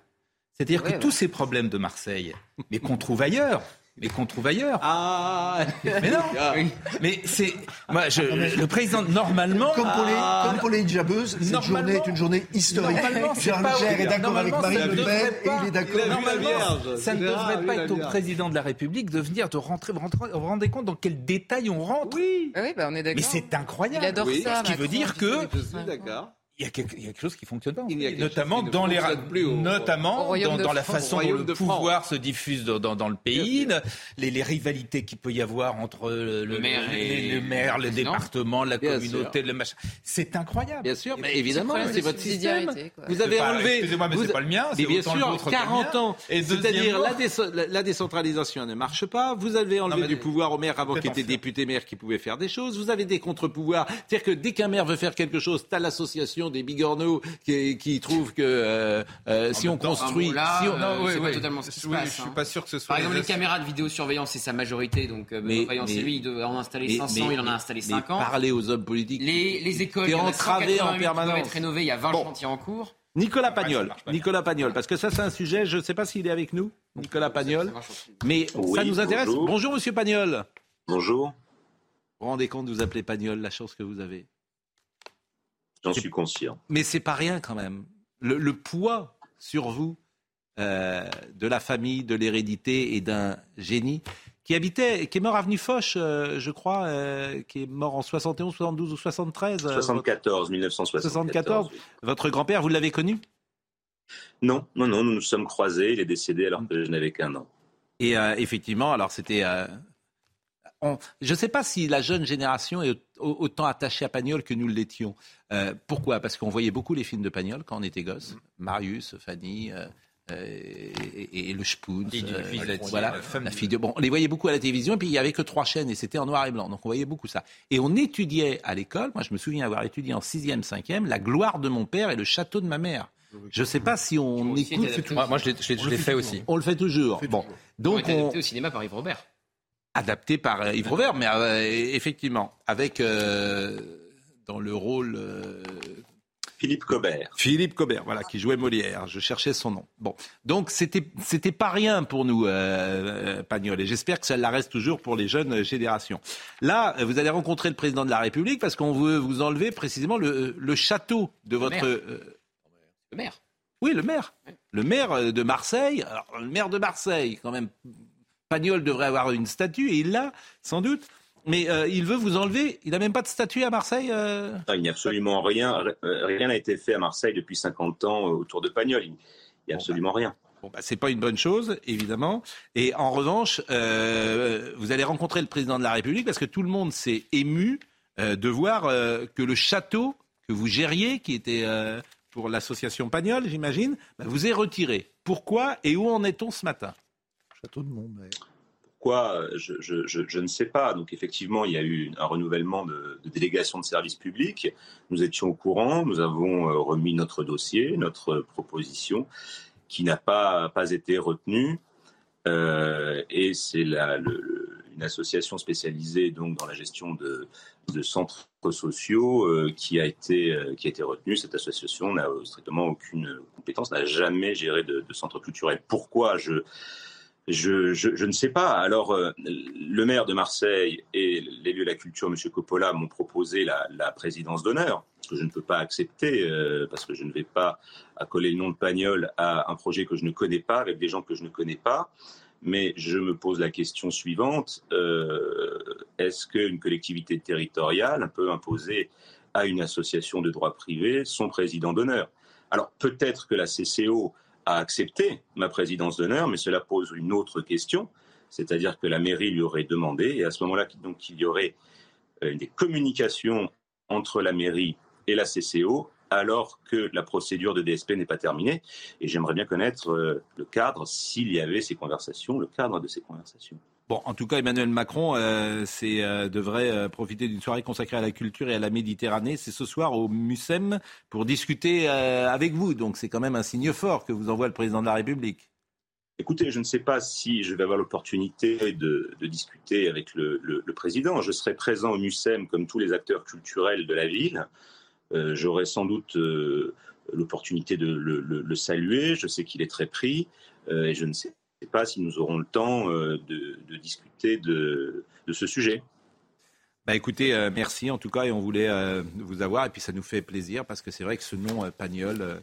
Speaker 12: C'est-à-dire que tous ces problèmes de Marseille, mais qu'on trouve ailleurs, mais qu'on trouve ailleurs.
Speaker 1: Ah
Speaker 12: Mais non ah. Mais c'est. Moi, je, le président, normalement.
Speaker 8: Comme pour les, ah. comme pour les hijabeuses, cette journée est une journée historique. Charles Michel est d'accord avec Marine Le Pen et il est d'accord
Speaker 12: Normalement, ça ne devrait pas être au président de la République de venir de rentrer. Vous vous rendez compte dans quel détail on rentre?
Speaker 7: Oui, ah oui bah on est d'accord.
Speaker 12: Mais c'est incroyable.
Speaker 7: Il adore ça.
Speaker 12: Ce qui veut dire que.
Speaker 1: Je suis d'accord
Speaker 12: il y, a quelque, il y a quelque chose qui fonctionne pas. notamment dans les notamment dans, dans la façon dont le pouvoir se diffuse dans, dans, le pays, les, les, rivalités qu'il peut y avoir entre le, le, maire, les, le, maire, le département, la communauté, le machin. C'est incroyable.
Speaker 1: Bien sûr, mais évidemment, c'est votre système. Vous avez enlevé.
Speaker 12: Excusez-moi, mais c'est pas le mien.
Speaker 1: Mais bien sûr, 40 ans. C'est-à-dire la, décentralisation ne marche pas. Vous avez enlevé du pouvoir au maire avant qu'il était député maire qui pouvait faire des choses. Vous avez des contre-pouvoirs. C'est-à-dire que dès qu'un maire veut faire quelque chose, t'as l'association des bigorneaux qui, qui trouvent que euh, euh, si on construit, si on...
Speaker 9: pas totalement ce qui se passe.
Speaker 12: Je suis pas sûr que ce soit.
Speaker 9: Par exemple, les caméras de vidéosurveillance, c'est sa majorité. Donc, euh, mais, c'est lui, il doit en installer 500, il en a installé 50.
Speaker 1: Parler aux hommes politiques.
Speaker 9: Les, les écoles, en permanence. doivent être rénovées. Il y a 20 chantiers en cours.
Speaker 1: Nicolas Pagnol, Nicolas Pagnol, parce que ça c'est un sujet, je ne sais pas s'il est avec nous, Nicolas Pagnol, mais ça nous intéresse. Bonjour Monsieur Pagnol.
Speaker 21: Bonjour.
Speaker 1: Vous vous rendez compte, vous appelez Pagnol, la chance que vous avez.
Speaker 21: J'en suis conscient.
Speaker 1: Mais c'est pas rien quand même. Le, poids sur vous euh, de la famille, de l'hérédité et d'un génie qui habitait, qui est mort à Avenue Foch, euh, je crois, euh, qui est mort en 71, 72 ou 73.
Speaker 21: 74, 1974.
Speaker 1: Votre grand-père, vous l'avez connu?
Speaker 21: Non, non, non, nous nous sommes croisés. Il est décédé alors que je n'avais qu'un an.
Speaker 1: Et effectivement, alors c'était je ne sais pas si la jeune génération est autant attachée à Pagnol que nous l'étions. Euh, pourquoi? Parce qu'on voyait beaucoup les films de Pagnol quand on était gosse. Marius, Fanny. Euh, euh, et, le Spoon, voilà, la fille de. Bon, on les voyait beaucoup à la télévision, et puis il y avait que trois chaînes, et c'était en noir et blanc, donc on voyait beaucoup ça. Et on étudiait à l'école. Moi, je me souviens avoir étudié en sixième, cinquième, La gloire de mon père et le château de ma mère. Je ne sais pas si on écoute.
Speaker 20: Moi, moi je l'ai fait aussi.
Speaker 1: On le fait toujours. Bon,
Speaker 9: donc on. au cinéma par Yves Robert
Speaker 1: adapté par euh, Yves Robert, mais euh, effectivement, avec euh, dans le rôle.
Speaker 21: Philippe Cobert.
Speaker 1: Philippe Cobert, voilà, qui jouait Molière. Je cherchais son nom. Bon, donc c'était c'était pas rien pour nous, Pagnol, et j'espère que ça la reste toujours pour les jeunes générations. Là, vous allez rencontrer le président de la République parce qu'on veut vous enlever précisément le, le château de votre.
Speaker 9: Le maire.
Speaker 1: Oui, le maire. Le maire de Marseille. Alors, le maire de Marseille, quand même Pagnol devrait avoir une statue, et il l'a, sans doute. Mais euh, il veut vous enlever. Il n'a même pas de statue à Marseille euh
Speaker 21: Il n'y a absolument rien. Euh, rien n'a été fait à Marseille depuis 50 ans autour de Pagnol. Il n'y a absolument rien.
Speaker 1: Bon, bah, c'est pas une bonne chose, évidemment. Et en revanche, vous allez rencontrer le président de la République parce que tout le monde s'est ému de voir que le château que vous gériez, qui était pour l'association Pagnol, j'imagine, bah, vous est retiré. Pourquoi et où en est-on ce matin?
Speaker 14: Château de Montmère.
Speaker 21: Pourquoi je, je, ne sais pas. Donc effectivement, il y a eu un renouvellement de, délégation de services publics. Nous étions au courant, nous avons euh, remis notre dossier, notre proposition, qui n'a pas, été retenue. Euh, et c'est une association spécialisée donc dans la gestion de, centres sociaux euh, qui a été qui a été retenue. Cette association n'a strictement aucune compétence, n'a jamais géré de, de centre culturel. Pourquoi je je, ne sais pas. Alors, euh, le maire de Marseille et l'élu de la culture, M. Coppola, m'ont proposé la, la présidence d'honneur, que je ne peux pas accepter, euh, parce que je ne vais pas accoler le nom de Pagnol à un projet que je ne connais pas, avec des gens que je ne connais pas. Mais je me pose la question suivante, euh, est-ce qu'une collectivité territoriale peut imposer à une association de droit privé son président d'honneur? Alors, peut-être que la CCO a accepté ma présidence d'honneur, mais cela pose une autre question, c'est-à-dire que la mairie lui aurait demandé, et à ce moment-là, donc, il y aurait euh, des communications entre la mairie et la CCO, alors que la procédure de DSP n'est pas terminée. Et j'aimerais bien connaître euh, le cadre, s'il y avait ces conversations, le cadre de ces conversations.
Speaker 1: En tout cas, Emmanuel Macron euh, euh, devrait euh, profiter d'une soirée consacrée à la culture et à la Méditerranée. C'est ce soir au MUSEM pour discuter avec vous. Donc c'est quand même un signe fort que vous envoie le président de la République.
Speaker 21: Écoutez, je ne sais pas si je vais avoir l'opportunité de, discuter avec le, président. Je serai présent au MUSEM comme tous les acteurs culturels de la ville. J'aurai sans doute l'opportunité de le, le, saluer. Je sais qu'il est très pris et je ne sais ne sais pas si nous aurons le temps euh, de, discuter de, ce sujet.
Speaker 1: Bah écoutez, euh, merci en tout cas et on voulait euh, vous avoir et puis ça nous fait plaisir parce que c'est vrai que ce nom Pagnol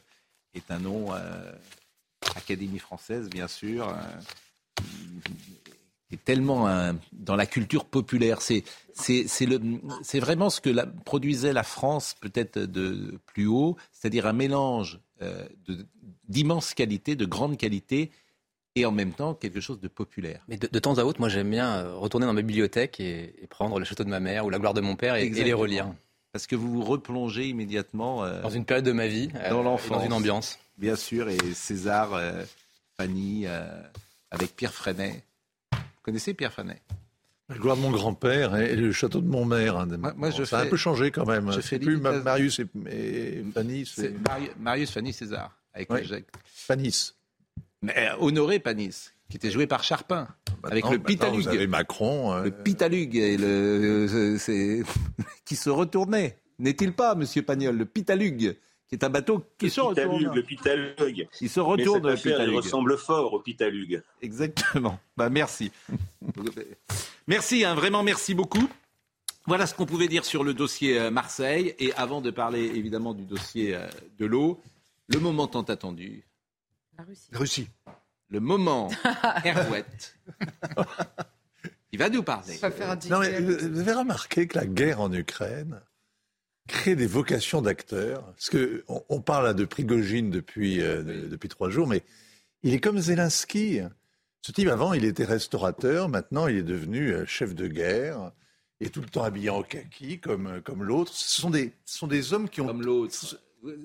Speaker 1: est un nom Académie française bien sûr est tellement dans la culture populaire. C'est vraiment ce que produisait la France peut-être de plus haut, c'est-à-dire un mélange d'immense qualité, de grande qualité et en même temps quelque chose de populaire.
Speaker 20: Mais de, temps à autre, moi j'aime bien euh, retourner dans ma bibliothèque et, prendre le château de ma mère ou la gloire de mon père et, les relire.
Speaker 1: Parce que vous vous replongez immédiatement
Speaker 20: euh, dans une période de ma vie,
Speaker 1: euh, dans l'enfance,
Speaker 20: dans une ambiance.
Speaker 1: Bien sûr, et César, Fanny, avec Pierre Freinet. Vous connaissez Pierre Freinet?
Speaker 14: La gloire de mon grand-père et le château de mon mère. Hein, moi, je ça a un peu changé quand même. Je fais plus Marius et, Fanny.
Speaker 1: Marius, Fanny, César. Avec
Speaker 14: oui. Fanny.
Speaker 1: Mais euh, Honoré Panis, qui était joué par Charpin, bah avec le Pitalug. Vous
Speaker 14: avez Macron.
Speaker 1: Euh, le Pitalug, et le, euh, qui se retournait. N'est-il pas, Monsieur Pagnol, le Pitalug qui est un bateau qui se retourne.
Speaker 21: Le Pitalug.
Speaker 1: Il se retourne,
Speaker 21: le Pitalug. Il ressemble fort au Pitalug.
Speaker 1: Exactement. Bah, merci. merci, hein, vraiment merci beaucoup. Voilà ce qu'on pouvait dire sur le dossier euh, Marseille. Et avant de parler évidemment du dossier euh, de l'eau, le moment tant attendu.
Speaker 7: La Russie.
Speaker 8: Russie.
Speaker 1: Le moment Herouette. Il va nous parler.
Speaker 14: Non, mais vous avez remarqué que la guerre en Ukraine crée des vocations d'acteurs? Parce qu'on on parle là de Prigogine depuis, euh, de- depuis trois jours, mais il est comme Zelensky. Ce type, avant, il était restaurateur. Maintenant, il est devenu euh, chef de guerre. Et tout le temps habillé en kaki, comme, euh, comme l'autre. Ce sont, des, ce sont des hommes qui ont.
Speaker 1: Comme l'autre.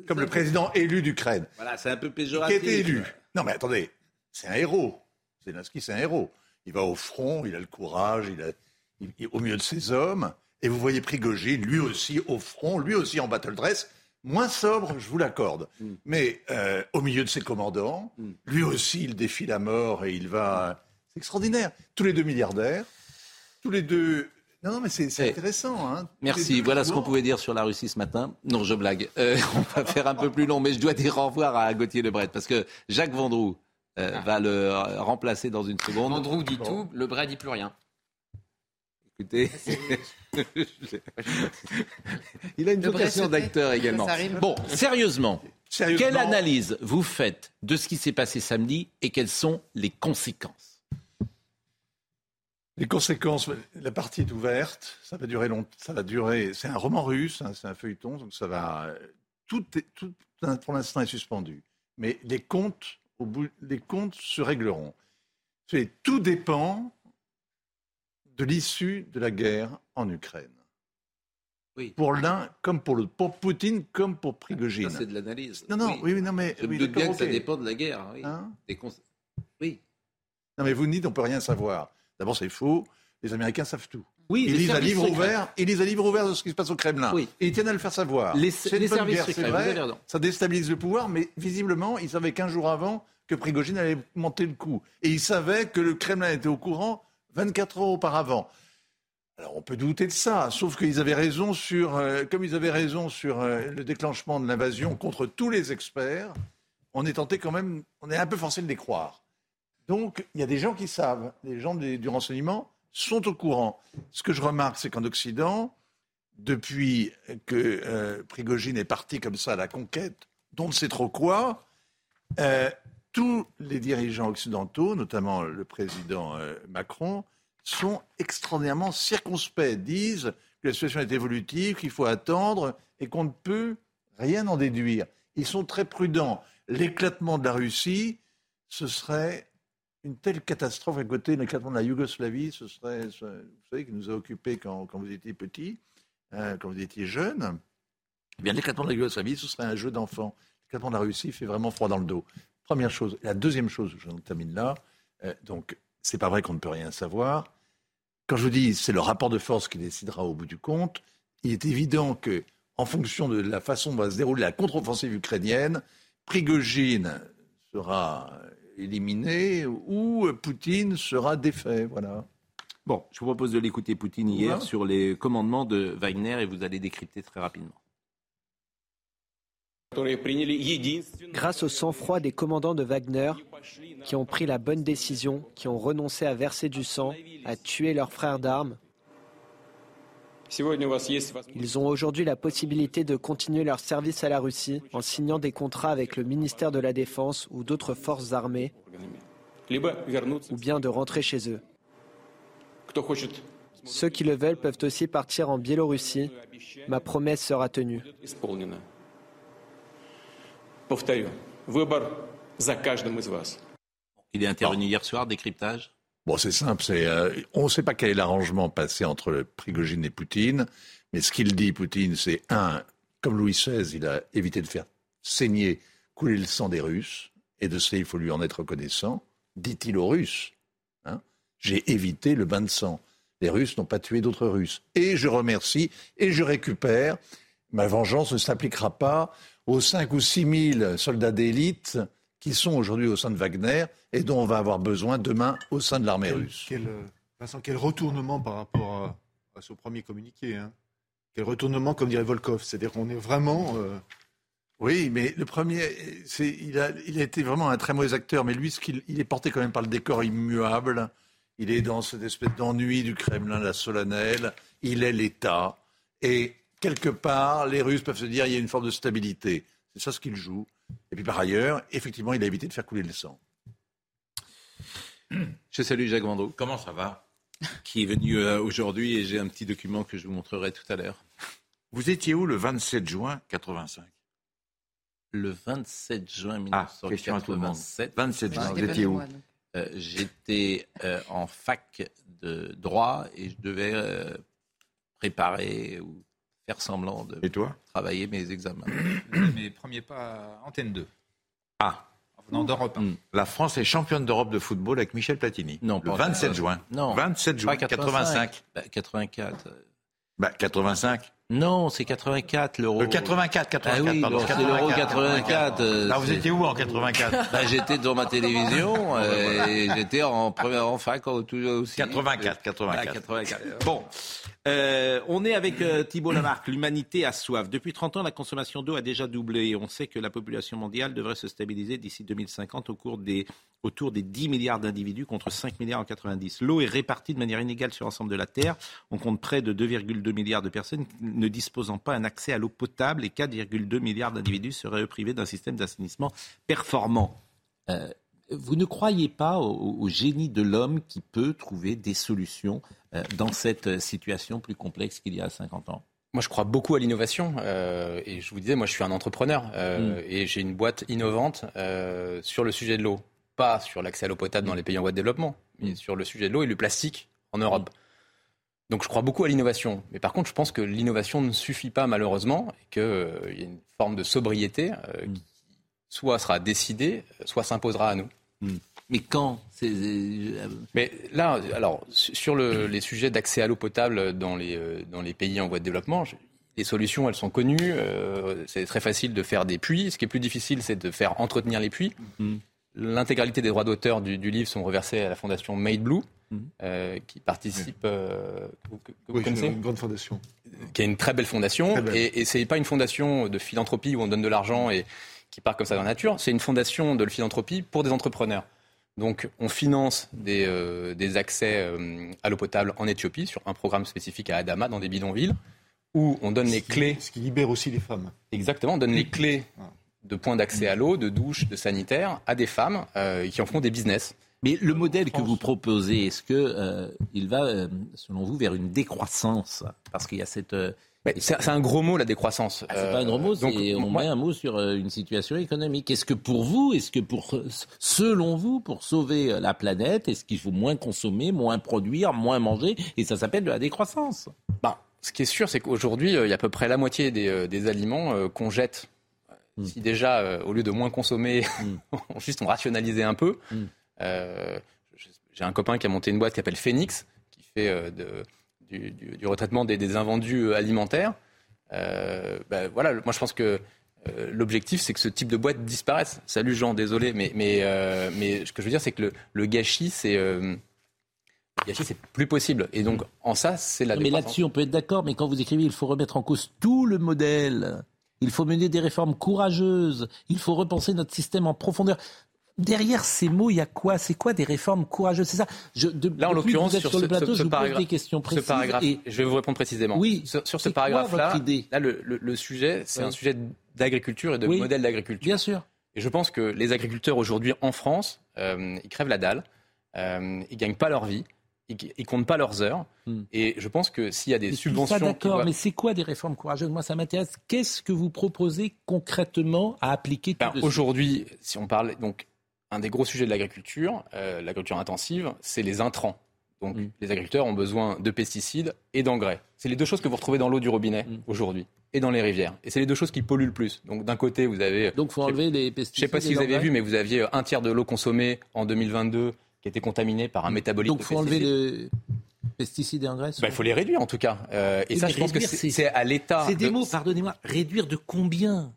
Speaker 14: Comme le président élu d'Ukraine.
Speaker 1: Voilà, c'est un peu
Speaker 14: Qui
Speaker 1: péjoratif.
Speaker 14: été élu. Non, mais attendez, c'est un héros. Zelensky, c'est un héros. Il va au front, il a le courage, il a, il- il- au milieu de ses hommes. Et vous voyez Prigogine, lui aussi au front, lui aussi en battle dress, moins sobre, je vous l'accorde.
Speaker 1: Mm.
Speaker 14: Mais euh, au milieu de ses commandants, lui aussi, il défie la mort et il va. C'est extraordinaire. Tous les deux milliardaires, tous les deux. Non, non, mais c'est c'est intéressant. Hein.
Speaker 1: Merci. Voilà ce qu'on pouvait dire sur la Russie ce matin. Non, je blague. Euh, on va faire un peu plus long, mais je dois dire au revoir à Gauthier Lebret parce que Jacques Vendroux euh, va le remplacer dans une seconde.
Speaker 9: Andrew dit tout, le Bray dit plus rien.
Speaker 1: Écoutez, il a une vocation d'acteur également. Bon, sérieusement,
Speaker 14: Sérieusement.
Speaker 1: quelle analyse vous faites de ce qui s'est passé samedi et quelles sont les conséquences?
Speaker 14: Les conséquences, la partie est ouverte, ça va durer longtemps, ça va durer, c'est un roman russe, hein, c'est un feuilleton, donc ça va, tout, est, tout pour l'instant est suspendu. Mais les comptes, au bout, les comptes se régleront. Tout dépend de l'issue de la guerre en Ukraine.
Speaker 1: Oui.
Speaker 14: Pour l'un comme pour l'autre, pour Poutine comme pour Prigogine.
Speaker 1: C'est de l'analyse.
Speaker 14: Non, non, oui, oui, non, mais
Speaker 1: Je me
Speaker 14: oui,
Speaker 1: doute bien
Speaker 14: d'accord,
Speaker 1: que ça dépend de la guerre. Oui.
Speaker 14: Hein
Speaker 1: Des cons- oui.
Speaker 14: Non, mais vous dites on peut rien savoir. D'abord, c'est faux. Les Américains savent tout.
Speaker 1: Oui,
Speaker 14: ils lisent à livre
Speaker 1: secrets.
Speaker 14: ouvert. Ils lisent à livre ouvert de ce qui se passe au Kremlin.
Speaker 1: Oui.
Speaker 14: Et ils tiennent à le faire savoir.
Speaker 1: Les-
Speaker 14: C'est une
Speaker 1: les
Speaker 14: bonne
Speaker 1: services
Speaker 14: guerre,
Speaker 1: secrets,
Speaker 14: c'est vrai. Ça déstabilise le pouvoir, mais visiblement, ils savaient qu'un jour avant que Prigogine allait monter le coup. Et ils savaient que le Kremlin était au courant 24 heures auparavant. Alors on peut douter de ça, sauf qu'ils avaient raison sur, euh, comme ils avaient raison sur euh, le déclenchement de l'invasion contre tous les experts, on est tenté quand même, on est un peu forcé de les croire. Donc il y a des gens qui savent, les gens du renseignement sont au courant. Ce que je remarque, c'est qu'en Occident, depuis que euh, Prigogine est parti comme ça à la conquête, dont on ne sait trop quoi, euh, tous les dirigeants occidentaux, notamment le président euh, Macron, sont extraordinairement circonspects, disent que la situation est évolutive, qu'il faut attendre et qu'on ne peut rien en déduire. Ils sont très prudents. L'éclatement de la Russie, ce serait une telle catastrophe à côté de la Yougoslavie, ce serait, vous savez, qui nous a occupés quand, quand vous étiez petit, euh, quand vous étiez jeune. Eh bien, l'éclatement de la Yougoslavie, ce serait un jeu d'enfant. L'éclatement de la Russie fait vraiment froid dans le dos. Première chose. La deuxième chose, je termine là. euh, donc, c'est pas vrai qu'on ne peut rien savoir. Quand je vous dis c'est le rapport de force qui décidera au bout du compte, il est évident que, en fonction de la façon dont va se dérouler la contre-offensive ukrainienne, Prigogine sera éliminé ou Poutine sera défait. Voilà.
Speaker 1: Bon, je vous propose de l'écouter Poutine hier
Speaker 14: Ouais.
Speaker 1: sur les commandements de Wagner et vous allez décrypter très rapidement.
Speaker 22: Grâce au sang-froid des commandants de Wagner, qui ont pris la bonne décision, qui ont renoncé à verser du sang, à tuer leurs frères d'armes, ils ont aujourd'hui la possibilité de continuer leur service à la Russie en signant des contrats avec le ministère de la Défense ou d'autres forces armées, ou bien de rentrer chez eux. Ceux qui le veulent peuvent aussi partir en Biélorussie. Ma promesse sera tenue.
Speaker 1: Il est intervenu hier soir, décryptage
Speaker 14: Bon, c'est simple. c'est, euh, on ne sait pas quel est l'arrangement passé entre Prigogine et Poutine, mais ce qu'il dit, Poutine, c'est un, comme Louis XVI, il a évité de faire saigner, couler le sang des Russes, et de ça, il faut lui en être reconnaissant. Dit-il aux Russes, hein, j'ai évité le bain de sang. Les Russes n'ont pas tué d'autres Russes. Et je remercie et je récupère. Ma vengeance ne s'appliquera pas aux 5 ou 6 000 soldats d'élite qui sont aujourd'hui au sein de Wagner et dont on va avoir besoin demain au sein de l'armée russe.
Speaker 8: quel, euh, Vincent, quel retournement par rapport à, à ce premier communiqué. hein? Quel retournement, comme dirait Volkov? C'est-à-dire qu'on est vraiment. euh,
Speaker 14: Oui, mais le premier, il, a, il a été vraiment un très mauvais acteur, mais lui, ce qu'il, il est porté quand même par le décor immuable. Il est dans cette espèce d'ennui du Kremlin, la solennelle. il est l'État. Et quelque part, les Russes peuvent se dire il y a une forme de stabilité. C'est ça ce qu'il joue. Et puis par ailleurs, effectivement, il a évité de faire couler le sang.
Speaker 1: Je salue Jacques Vendroux.
Speaker 12: Comment ça va?
Speaker 1: Qui est venu euh, aujourd'hui et j'ai un petit document que je vous montrerai tout à l'heure.
Speaker 14: Vous étiez où le 27 juin 85
Speaker 1: Le 27 juin
Speaker 14: Ah, question à tout le monde.
Speaker 1: 1987.
Speaker 14: 27 juin,
Speaker 7: J'étais
Speaker 14: vous étiez où?
Speaker 1: Euh, J'étais euh, en fac de droit et je devais euh, préparer ou faire semblant de
Speaker 14: Et toi
Speaker 1: travailler mes examens.
Speaker 12: Mes premiers pas à Antenne 2.
Speaker 14: Ah,
Speaker 12: En venant d'Europe. un.
Speaker 14: la France est championne d'Europe de football avec Michel Platini.
Speaker 1: Non,
Speaker 14: le
Speaker 1: pas
Speaker 14: 27
Speaker 1: encore.
Speaker 14: juin.
Speaker 1: Non.
Speaker 14: 27 juin
Speaker 1: Pas
Speaker 14: 85.
Speaker 1: Bah, 84.
Speaker 14: Bah, 85.
Speaker 1: Non, c'est 84 l'euro.
Speaker 14: Le 84, 84,
Speaker 1: Ah oui,
Speaker 14: pardon.
Speaker 1: c'est l'euro 84. euh,
Speaker 14: Là, vous étiez où en 84
Speaker 1: Bah, j'étais devant ma télévision euh, et j'étais en première en fac aussi.
Speaker 14: 84, 84.
Speaker 1: Ah, 84. Bon, Euh, on est avec euh, Thibault Lamarck. L'humanité a soif. Depuis 30 ans, la consommation d'eau a déjà doublé. On sait que la population mondiale devrait se stabiliser d'ici 2050 au cours des, autour des 10 milliards d'individus contre 5 milliards en 90. L'eau est répartie de manière inégale sur l'ensemble de la Terre. On compte près de 2,2 milliards de personnes ne disposant pas un accès à l'eau potable et 4,2 milliards d'individus seraient privés d'un système d'assainissement performant. Euh, vous ne croyez pas au, au génie de l'homme qui peut trouver des solutions euh, dans cette euh, situation plus complexe qu'il y a 50 ans?
Speaker 20: Moi, je crois beaucoup à l'innovation. euh, et je vous disais, moi, je suis un entrepreneur. euh, Et j'ai une boîte innovante euh, sur le sujet de l'eau. Pas sur l'accès à l'eau potable dans les pays en voie de développement, mais sur le sujet de l'eau et le plastique en Europe. Donc, je crois beaucoup à l'innovation. Mais par contre, je pense que l'innovation ne suffit pas, malheureusement, et qu'il y a une forme de sobriété euh, qui soit sera décidée, soit s'imposera à nous.
Speaker 1: Mais quand euh,
Speaker 20: Mais là, alors, su- sur le- les sujets d'accès à l'eau potable dans les, euh, dans les pays en voie de développement, je- les solutions, elles sont connues. euh, c'est très facile de faire des puits. Ce qui est plus difficile, c'est de faire entretenir les puits. L'intégralité des droits d'auteur du, du livre sont reversés à la fondation Made Blue, euh, qui participe, euh, que
Speaker 8: Oui, une grande fondation.
Speaker 20: qui est une très belle fondation.
Speaker 8: Très belle.
Speaker 20: Et, et c'est pas une fondation de philanthropie où on donne de l'argent et qui part comme ça dans la nature. C'est une fondation de philanthropie pour des entrepreneurs. Donc, on finance des, euh, des accès euh, à l'eau potable en Éthiopie sur un programme spécifique à Adama, dans des bidonvilles, où on donne les clés.
Speaker 8: Ce qui libère aussi les femmes.
Speaker 20: Exactement, on donne les clés de points d'accès à l'eau, de douche, de sanitaire à des femmes euh, qui en font des business.
Speaker 1: Mais le modèle que vous proposez, est-ce que euh, il va, euh, selon vous, vers une décroissance? Parce qu'il y a cette. euh,
Speaker 20: c'est un gros mot, la décroissance.
Speaker 1: Ah, c'est pas un gros mot,
Speaker 20: donc,
Speaker 1: c'est- on
Speaker 20: moi-
Speaker 1: met un mot sur une situation économique. Est-ce que pour vous, est-ce que pour, selon vous, pour sauver la planète, est-ce qu'il faut moins consommer, moins produire, moins manger? Et ça s'appelle de la décroissance.
Speaker 20: Ben, ce qui est sûr, c'est qu'aujourd'hui, il y a à peu près la moitié des, des aliments qu'on jette. Si déjà, euh, au lieu de moins consommer, on- juste on rationalisait un peu. euh, je- J'ai un copain qui a monté une boîte qui s'appelle Phoenix, qui fait euh, de- du, du- du retraitement des, des invendus euh, alimentaires. Euh, ben, voilà, moi je pense que euh, l'objectif, c'est que ce type de boîte disparaisse. Salut Jean, désolé, mais, mais, euh, mais ce que je veux dire, c'est que le, le gâchis, c'est euh, c'est plus possible. Et donc, en ça, c'est la
Speaker 1: Non, mais là-dessus, on peut être d'accord, mais quand vous écrivez, il faut remettre en cause tout le modèle. Il faut mener des réformes courageuses. Il faut repenser notre système en profondeur. Derrière ces mots, il y a quoi? C'est quoi des réformes courageuses? C'est ça. Je, de,
Speaker 20: Là, en l'occurrence, sur,
Speaker 1: sur,
Speaker 20: ce,
Speaker 1: le plateau,
Speaker 20: ce- ce
Speaker 1: je vous pose
Speaker 20: paragraphe,
Speaker 1: des questions précises.
Speaker 20: ce paragraphe,
Speaker 1: et
Speaker 20: je vais vous répondre précisément.
Speaker 1: Oui.
Speaker 20: Sur, sur ce paragraphe-là, là, le, le- le sujet, c'est
Speaker 1: Oui.
Speaker 20: un sujet d'agriculture et de
Speaker 1: Oui.
Speaker 20: modèle d'agriculture.
Speaker 1: Bien sûr.
Speaker 20: Et je pense que les agriculteurs aujourd'hui en France, euh, ils crèvent la dalle, euh, ils gagnent pas leur vie, ils, ils comptent pas leurs heures. Et je pense que s'il y a des
Speaker 1: Tout
Speaker 20: subventions,
Speaker 1: d'accord,
Speaker 20: doivent-
Speaker 1: mais c'est quoi des réformes courageuses? Moi, ça m'intéresse. Qu'est-ce que vous proposez concrètement à appliquer
Speaker 20: Ben, Aujourd'hui, si on parle donc un des gros sujets de l'agriculture, euh, l'agriculture intensive, c'est les intrants. Donc
Speaker 1: Mm.
Speaker 20: les agriculteurs ont besoin de pesticides et d'engrais. C'est les deux choses que vous retrouvez dans l'eau du robinet
Speaker 1: Mm.
Speaker 20: aujourd'hui et dans les rivières. Et c'est les deux choses qui polluent le plus. Donc d'un côté, vous avez
Speaker 1: Donc, faut enlever les
Speaker 20: je
Speaker 1: pesticides.
Speaker 20: sais pas si vous avez vu, mais vous aviez un tiers de l'eau consommée en 2022 qui était contaminée par un métabolite
Speaker 1: Donc,
Speaker 20: de
Speaker 1: faut enlever les pesticides et engrais.
Speaker 20: Bah, il faut les réduire en tout cas. Euh, et ça,
Speaker 1: mais
Speaker 20: je pense que c'est à l'État.
Speaker 1: C'est des
Speaker 20: de-
Speaker 1: mots, pardonnez-moi. Réduire de combien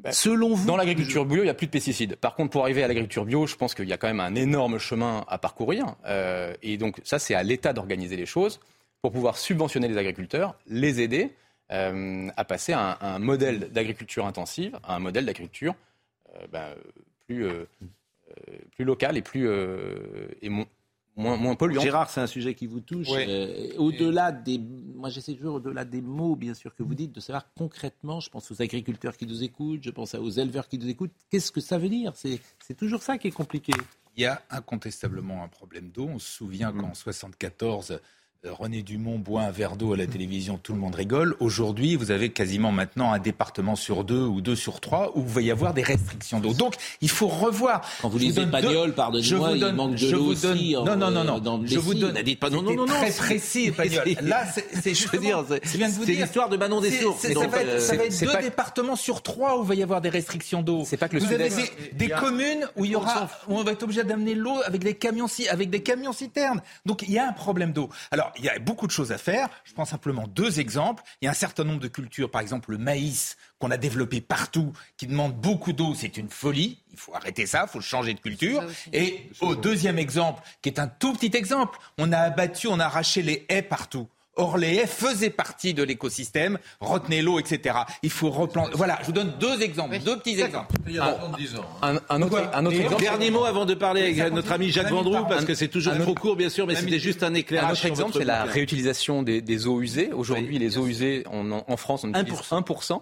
Speaker 20: Bah,
Speaker 1: Selon vous
Speaker 20: Dans l'agriculture bio, il n'y a plus de pesticides. Par contre, pour arriver à l'agriculture bio, je pense qu'il y a quand même un énorme chemin à parcourir. Euh, et donc, ça, c'est à l'État d'organiser les choses pour pouvoir subventionner les agriculteurs, les aider euh, à passer à un, un modèle d'agriculture intensive, à un modèle d'agriculture euh, ben, plus, euh, plus local et, plus, euh, et mo- moins, moins polluantes.
Speaker 1: Gérard, c'est un sujet qui vous touche. Euh, au-delà des, moi j'essaie toujours au-delà des mots, bien sûr, que vous dites, de savoir concrètement. Je pense aux agriculteurs qui nous écoutent, je pense aux éleveurs qui nous écoutent. Qu'est-ce que ça veut dire? C'est toujours ça qui est compliqué.
Speaker 12: Il y a incontestablement un problème d'eau. On se souvient qu'en 74, euh, René Dumont boit un verre d'eau à la télévision, tout le monde rigole. Aujourd'hui, vous avez quasiment maintenant un département sur deux ou deux sur trois où il va y avoir des restrictions d'eau. Donc, il faut revoir.
Speaker 1: Quand vous lisez Pagnol, pardonnez-moi, il manque de l'eau aussi.
Speaker 12: Non, non, non, non.
Speaker 1: Dans
Speaker 12: je vous donne.
Speaker 1: Dites pas non, non, non, non.
Speaker 12: Très précis, Pagnol. Là, c'est, je veux dire,
Speaker 1: c'est l'histoire de Manon des Sources.
Speaker 12: Ça va être, ça va être deux départements sur trois où il va y avoir des restrictions d'eau.
Speaker 20: C'est pas que le
Speaker 12: Vous avez des, communes où il y aura, où on va être obligé d'amener l'eau avec des camions, avec des camions citernes. Donc, il y a un problème d'eau. Alors, il y a beaucoup de choses à faire. Je prends simplement deux exemples. Il y a un certain nombre de cultures, par exemple le maïs, qu'on a développé partout, qui demande beaucoup d'eau. C'est une folie. Il faut arrêter ça, il faut changer de culture. Et au deuxième exemple, qui est un tout petit exemple, on a abattu, on a arraché les haies partout. Or, les haies faisaient partie de l'écosystème, retenez l'eau, etc. Il faut replanter. Voilà, je vous donne deux exemples, deux petits exemples.
Speaker 20: Un, un, autre, un autre exemple.
Speaker 1: Dernier mot avant de parler avec notre ami Jacques Vendroux, parce que c'est toujours trop court, bien sûr, mais c'était juste un éclairage.
Speaker 20: Un autre exemple, c'est la réutilisation des, des, eaux usées. Aujourd'hui, les eaux usées, on, en France, on utilise 1%. 1%.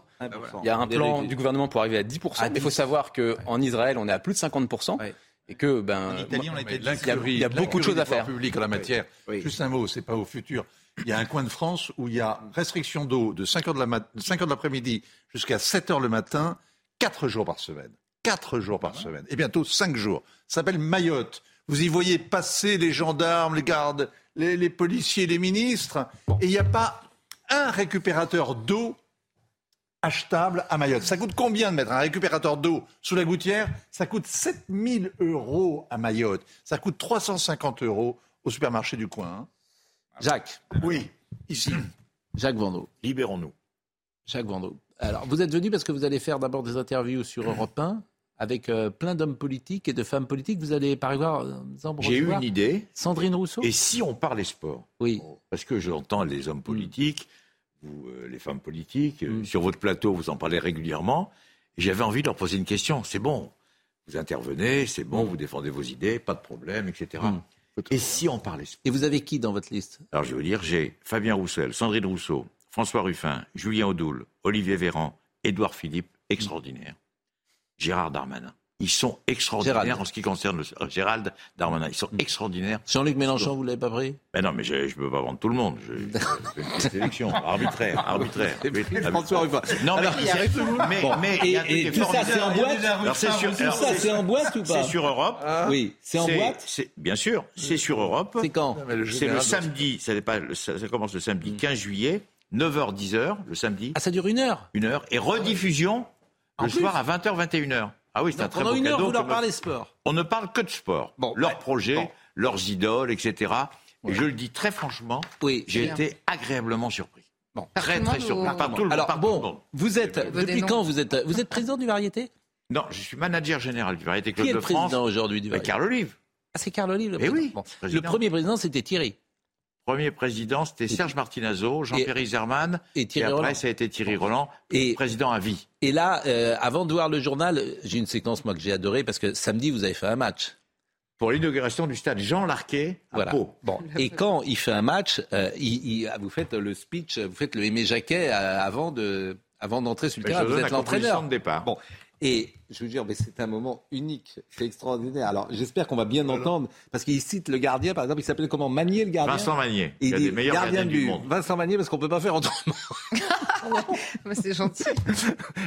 Speaker 20: Il y a un plan du gouvernement pour arriver à 10%. mais il faut savoir qu'en Israël, on est à plus de 50%. Et que, ben,
Speaker 14: il y a, beaucoup de choses à faire. public en la matière. Juste un mot, c'est pas au futur il y a un coin de France où il y a restriction d'eau de 5 heures de l'après-midi jusqu'à 7 heures le matin, 4 jours par semaine. 4 jours par semaine. Et bientôt 5 jours. Ça s'appelle Mayotte. Vous y voyez passer les gendarmes, les gardes, les, policiers, les ministres. Et il n'y a pas un récupérateur d'eau achetable à Mayotte. Ça coûte combien de mettre un récupérateur d'eau sous la gouttière? Ça coûte 7000 euros à Mayotte. Ça coûte 350 euros au supermarché du coin.
Speaker 1: Jacques.
Speaker 14: Oui, ici.
Speaker 1: Jacques Vendot.
Speaker 14: Libérons-nous.
Speaker 1: Jacques Vendot. Alors, vous êtes venu parce que vous allez faire d'abord des interviews sur Europe 1 avec euh, plein d'hommes politiques et de femmes politiques. Vous allez, par exemple,
Speaker 23: J'ai eu une idée.
Speaker 1: Sandrine Rousseau.
Speaker 23: Et si on parlait sport
Speaker 1: Oui.
Speaker 23: Parce que j'entends les hommes politiques, vous, euh, les femmes politiques, euh, mm. sur votre plateau, vous en parlez régulièrement. J'avais envie de leur poser une question. C'est bon, vous intervenez, c'est bon, mm. vous défendez vos idées, pas de problème, etc. Et si on parlait
Speaker 1: Et vous avez qui dans votre liste?
Speaker 23: Alors je vais vous dire, j'ai Fabien Roussel, Sandrine Rousseau, François Ruffin, Julien Audoul, Olivier Véran, Édouard Philippe, extraordinaire. Gérard Darmanin. Ils sont extraordinaires en ce qui concerne le... Euh, Gérald Darmanin. Ils sont mm. extraordinaires.
Speaker 1: Jean-Luc Mélenchon, vous l'avez pas pris?
Speaker 23: Ben non, mais je ne peux pas vendre tout le monde. Je, fais une sélection arbitraire, arbitraire.
Speaker 1: François Ruffin. Non, mais, mais, et, tout ça, c'est en boîte. Alors, c'est sur, tout ça, c'est en boîte ou pas
Speaker 23: C'est sur Europe.
Speaker 1: Ah. Oui, c'est en boîte.
Speaker 23: Bien sûr, c'est sur Europe.
Speaker 1: C'est quand
Speaker 23: C'est le samedi. Ça, pas, ça, commence le samedi 15 mm. juillet, 9h 10h le samedi.
Speaker 1: Ah, ça dure une heure.
Speaker 23: Une heure et rediffusion le soir à 20h 21h. Ah oui, c'est un très
Speaker 1: pendant
Speaker 23: une
Speaker 1: heure, vous leur parlez sport.
Speaker 23: On ne parle que de sport. Bon, leurs projets, leurs idoles, etc. Et je le dis très franchement, oui, j'ai été agréablement surpris.
Speaker 1: Bon, très très surpris. Alors bon, vous êtes depuis quand vous êtes vous êtes président du Variété?
Speaker 23: Non, je suis manager général du Variété Club
Speaker 1: Qui est
Speaker 23: de
Speaker 1: le président aujourd'hui du Variété?
Speaker 23: Carl Olive.
Speaker 1: Ah, c'est Carl Olive le
Speaker 23: eh
Speaker 1: président.
Speaker 23: oui.
Speaker 1: Le premier président, c'était Thierry.
Speaker 23: Premier président, c'était Serge Martinazo, Jean-Pierre Zerman, et, Thierry et après ça a été Thierry Roland, et, président à vie.
Speaker 1: Et là, euh, avant de voir le journal, j'ai une séquence moi que j'ai adorée parce que samedi vous avez fait un match.
Speaker 23: Pour l'inauguration du stade Jean Larquet à voilà. Pau.
Speaker 1: Bon. Et quand il fait un match, euh, il, vous faites le speech, vous faites le Aimé Jacquet euh, avant de, avant d'entrer sur le terrain. Vous êtes l'entraîneur.
Speaker 23: de départ.
Speaker 1: Bon. Et je veux dire, mais c'est un moment unique, c'est extraordinaire. Alors j'espère qu'on va bien entendre, parce qu'il cite le gardien, par exemple, il s'appelle comment? Magnier le gardien?
Speaker 23: Vincent Magnier, il, y a des meilleurs gardiens du monde.
Speaker 1: Vincent Magnier, parce qu'on peut pas faire autrement.
Speaker 7: c'est gentil.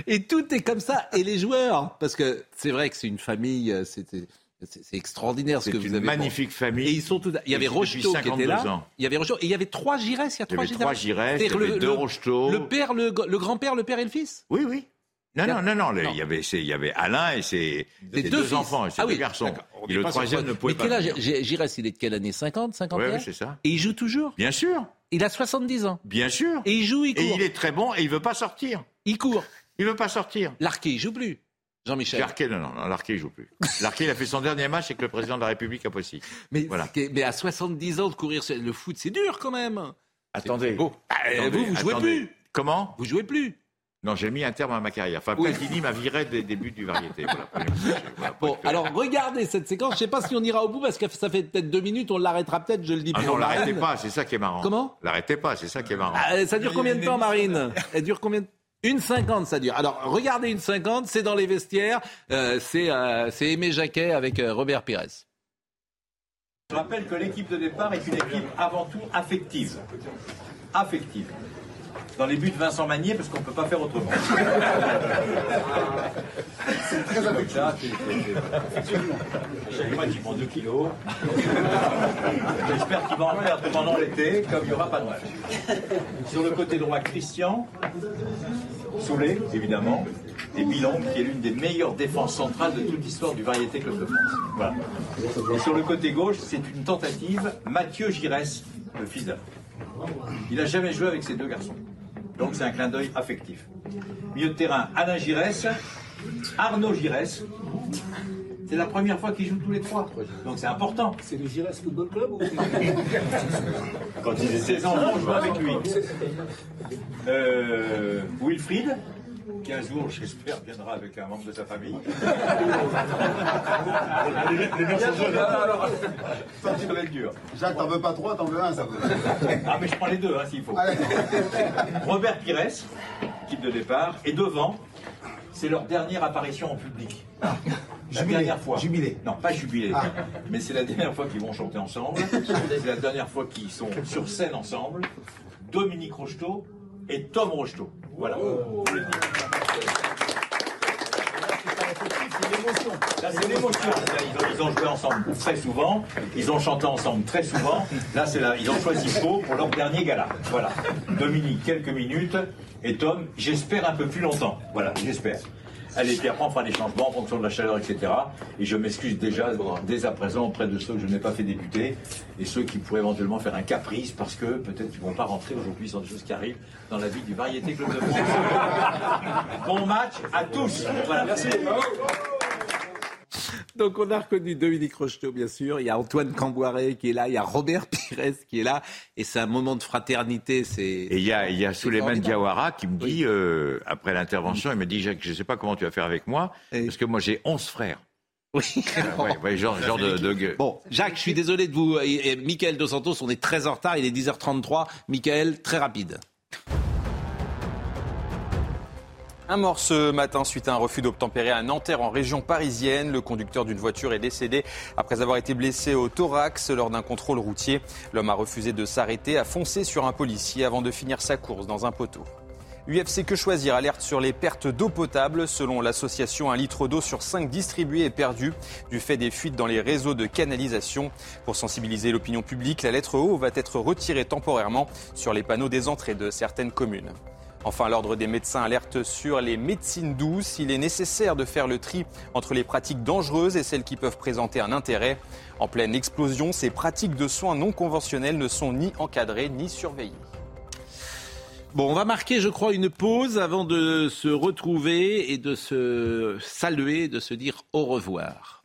Speaker 1: Et tout est comme ça. Et les joueurs, parce que c'est vrai que c'est une famille, euh, c'était. C'est extraordinaire ce que vous avez.
Speaker 23: C'est une magnifique famille.
Speaker 1: Et ils sont tous. Il y avait Rocheteau qui était là. Il y avait Rocheteau. Et il y avait trois Giresse. Il y a trois
Speaker 23: Giresse. Il y avait trois Giresse. Il y avait deux Rocheteau.
Speaker 1: Le père, le, le grand-père, le père et le fils.
Speaker 23: Oui, oui. Non, non, non, non, Il, y avait, il y avait Alain et ses, deux, enfants, et ses ah deux garçons. Et le troisième ne pouvait
Speaker 1: pas. Mais quel âge il est de quelle année? 50, 51
Speaker 23: Oui, c'est ça.
Speaker 1: Et il joue toujours?
Speaker 23: Bien sûr.
Speaker 1: Il a 70 ans.
Speaker 23: Bien sûr.
Speaker 1: Et il joue, il court.
Speaker 23: Et il est très bon et il veut pas sortir.
Speaker 1: Il court.
Speaker 23: Il veut pas sortir.
Speaker 1: L'arqué, il joue plus. Jean-Michel.
Speaker 23: L'arqué, non, non, l'arqué, il joue plus. L'arqué, il a fait son dernier match avec le président de la République à Poissy.
Speaker 1: Mais, voilà. mais à 70 ans de courir le foot, c'est dur quand même.
Speaker 23: Attendez.
Speaker 1: Beau. Ah, vous, vous jouez plus.
Speaker 23: Comment?
Speaker 1: Vous jouez plus.
Speaker 24: Non, j'ai mis un terme à ma carrière. Enfin, Platini m'a viré des débuts du variété.
Speaker 1: bon, alors regardez cette séquence. Je ne sais pas si on ira au bout parce que ça fait peut-être deux minutes. On l'arrêtera peut-être, je le dis
Speaker 24: ah Non, l'arrêtez pas, c'est ça qui est marrant.
Speaker 1: Comment?
Speaker 24: L'arrêtez pas, c'est ça qui est marrant.
Speaker 1: Ah, ça dure combien de temps, Marine? Elle dure combien de une cinquante, ça dure. Alors, regardez une cinquante, c'est dans les vestiaires. Euh, c'est euh, Aimé Jacquet avec euh, Robert Pires.
Speaker 23: Je rappelle que l'équipe de départ est une équipe avant tout affective. Affective dans les buts de Vincent Magnier parce qu'on ne peut pas faire autrement. c'est très affectueux. Moi, qui prends 2 kilos. J'espère qu'il va en perdre pendant l'été, comme il n'y aura pas de match. Sur le côté droit, Christian, Soulet, évidemment, et Bilon, qui est l'une des meilleures défenses centrales de toute l'histoire du Variété Club de France. Voilà. Et sur le côté gauche, c'est une tentative, Mathieu Giresse, le fils d'Alain. Il n'a jamais joué avec ces deux garçons. Donc c'est un clin d'œil affectif. Milieu de terrain, Alain Giresse, Arnaud Giresse. C'est la première fois qu'ils jouent tous les trois. Donc c'est important.
Speaker 25: C'est le Giresse Football Club ou...
Speaker 23: Quand il était 16 ans, on jouait avec lui. Euh, Wilfried, qu'un jour, j'espère, viendra avec un membre de sa famille.
Speaker 25: les mecs sont jeunes.
Speaker 23: Alors, ça, va être dur.
Speaker 25: Jacques, t'en veux pas trois, t'en veux un, ça veut.
Speaker 23: Ah, mais je prends les deux, hein, s'il faut. Robert Pires, type de départ, et devant, c'est leur dernière apparition en public. La
Speaker 25: jubilé,
Speaker 23: dernière fois.
Speaker 25: Jubilé.
Speaker 23: Non, pas jubilé. Ah. Mais c'est la dernière fois qu'ils vont chanter ensemble. C'est la dernière fois qu'ils sont sur scène ensemble. Dominique Rocheteau et Tom Rocheteau. Voilà. Oh. Là, c'est l'émotion. Ils, ont joué ensemble très souvent. Ils ont chanté ensemble très souvent. Là, c'est là. Ils ont choisi Faux pour leur dernier gala. Voilà. Dominique, quelques minutes. Et Tom, j'espère un peu plus longtemps. Voilà, j'espère. Allez, puis après, on fera des changements en fonction de la chaleur, etc. Et je m'excuse déjà, dès à présent, auprès de ceux que je n'ai pas fait débuter et ceux qui pourraient éventuellement faire un caprice parce que peut-être qu'ils ne vont pas rentrer aujourd'hui sans des choses qui arrivent dans la vie du Variété Club de France. bon match à tous. Voilà. Merci.
Speaker 1: Donc on a reconnu Dominique Rocheteau, bien sûr. Il y a Antoine Camboiré qui est là. Il y a Robert Pires qui est là. Et c'est un moment de fraternité. C'est
Speaker 24: et il y a, il y a Souleymane Diawara qui me dit, euh, après l'intervention, il me dit, Jacques, je ne sais pas comment tu vas faire avec moi, parce que moi j'ai 11 frères.
Speaker 1: Oui.
Speaker 24: ouais, ouais, genre, genre de, de,
Speaker 1: Bon, Jacques, je suis désolé de vous. Et, et Michael Dos Santos, on est très en retard. Il est 10h33. Michael, très rapide.
Speaker 2: Un mort ce matin suite à un refus d'obtempérer à Nanterre en région parisienne. Le conducteur d'une voiture est décédé après avoir été blessé au thorax lors d'un contrôle routier. L'homme a refusé de s'arrêter, a foncé sur un policier avant de finir sa course dans un poteau. UFC Que Choisir alerte sur les pertes d'eau potable. Selon l'association, un litre d'eau sur cinq distribués est perdu du fait des fuites dans les réseaux de canalisation. Pour sensibiliser l'opinion publique, la lettre O va être retirée temporairement sur les panneaux des entrées de certaines communes. Enfin, l'Ordre des médecins alerte sur les médecines douces. Il est nécessaire de faire le tri entre les pratiques dangereuses et celles qui peuvent présenter un intérêt. En pleine explosion, ces pratiques de soins non conventionnels ne sont ni encadrées ni surveillées.
Speaker 1: Bon, on va marquer, je crois, une pause avant de se retrouver et de se saluer, de se dire au revoir.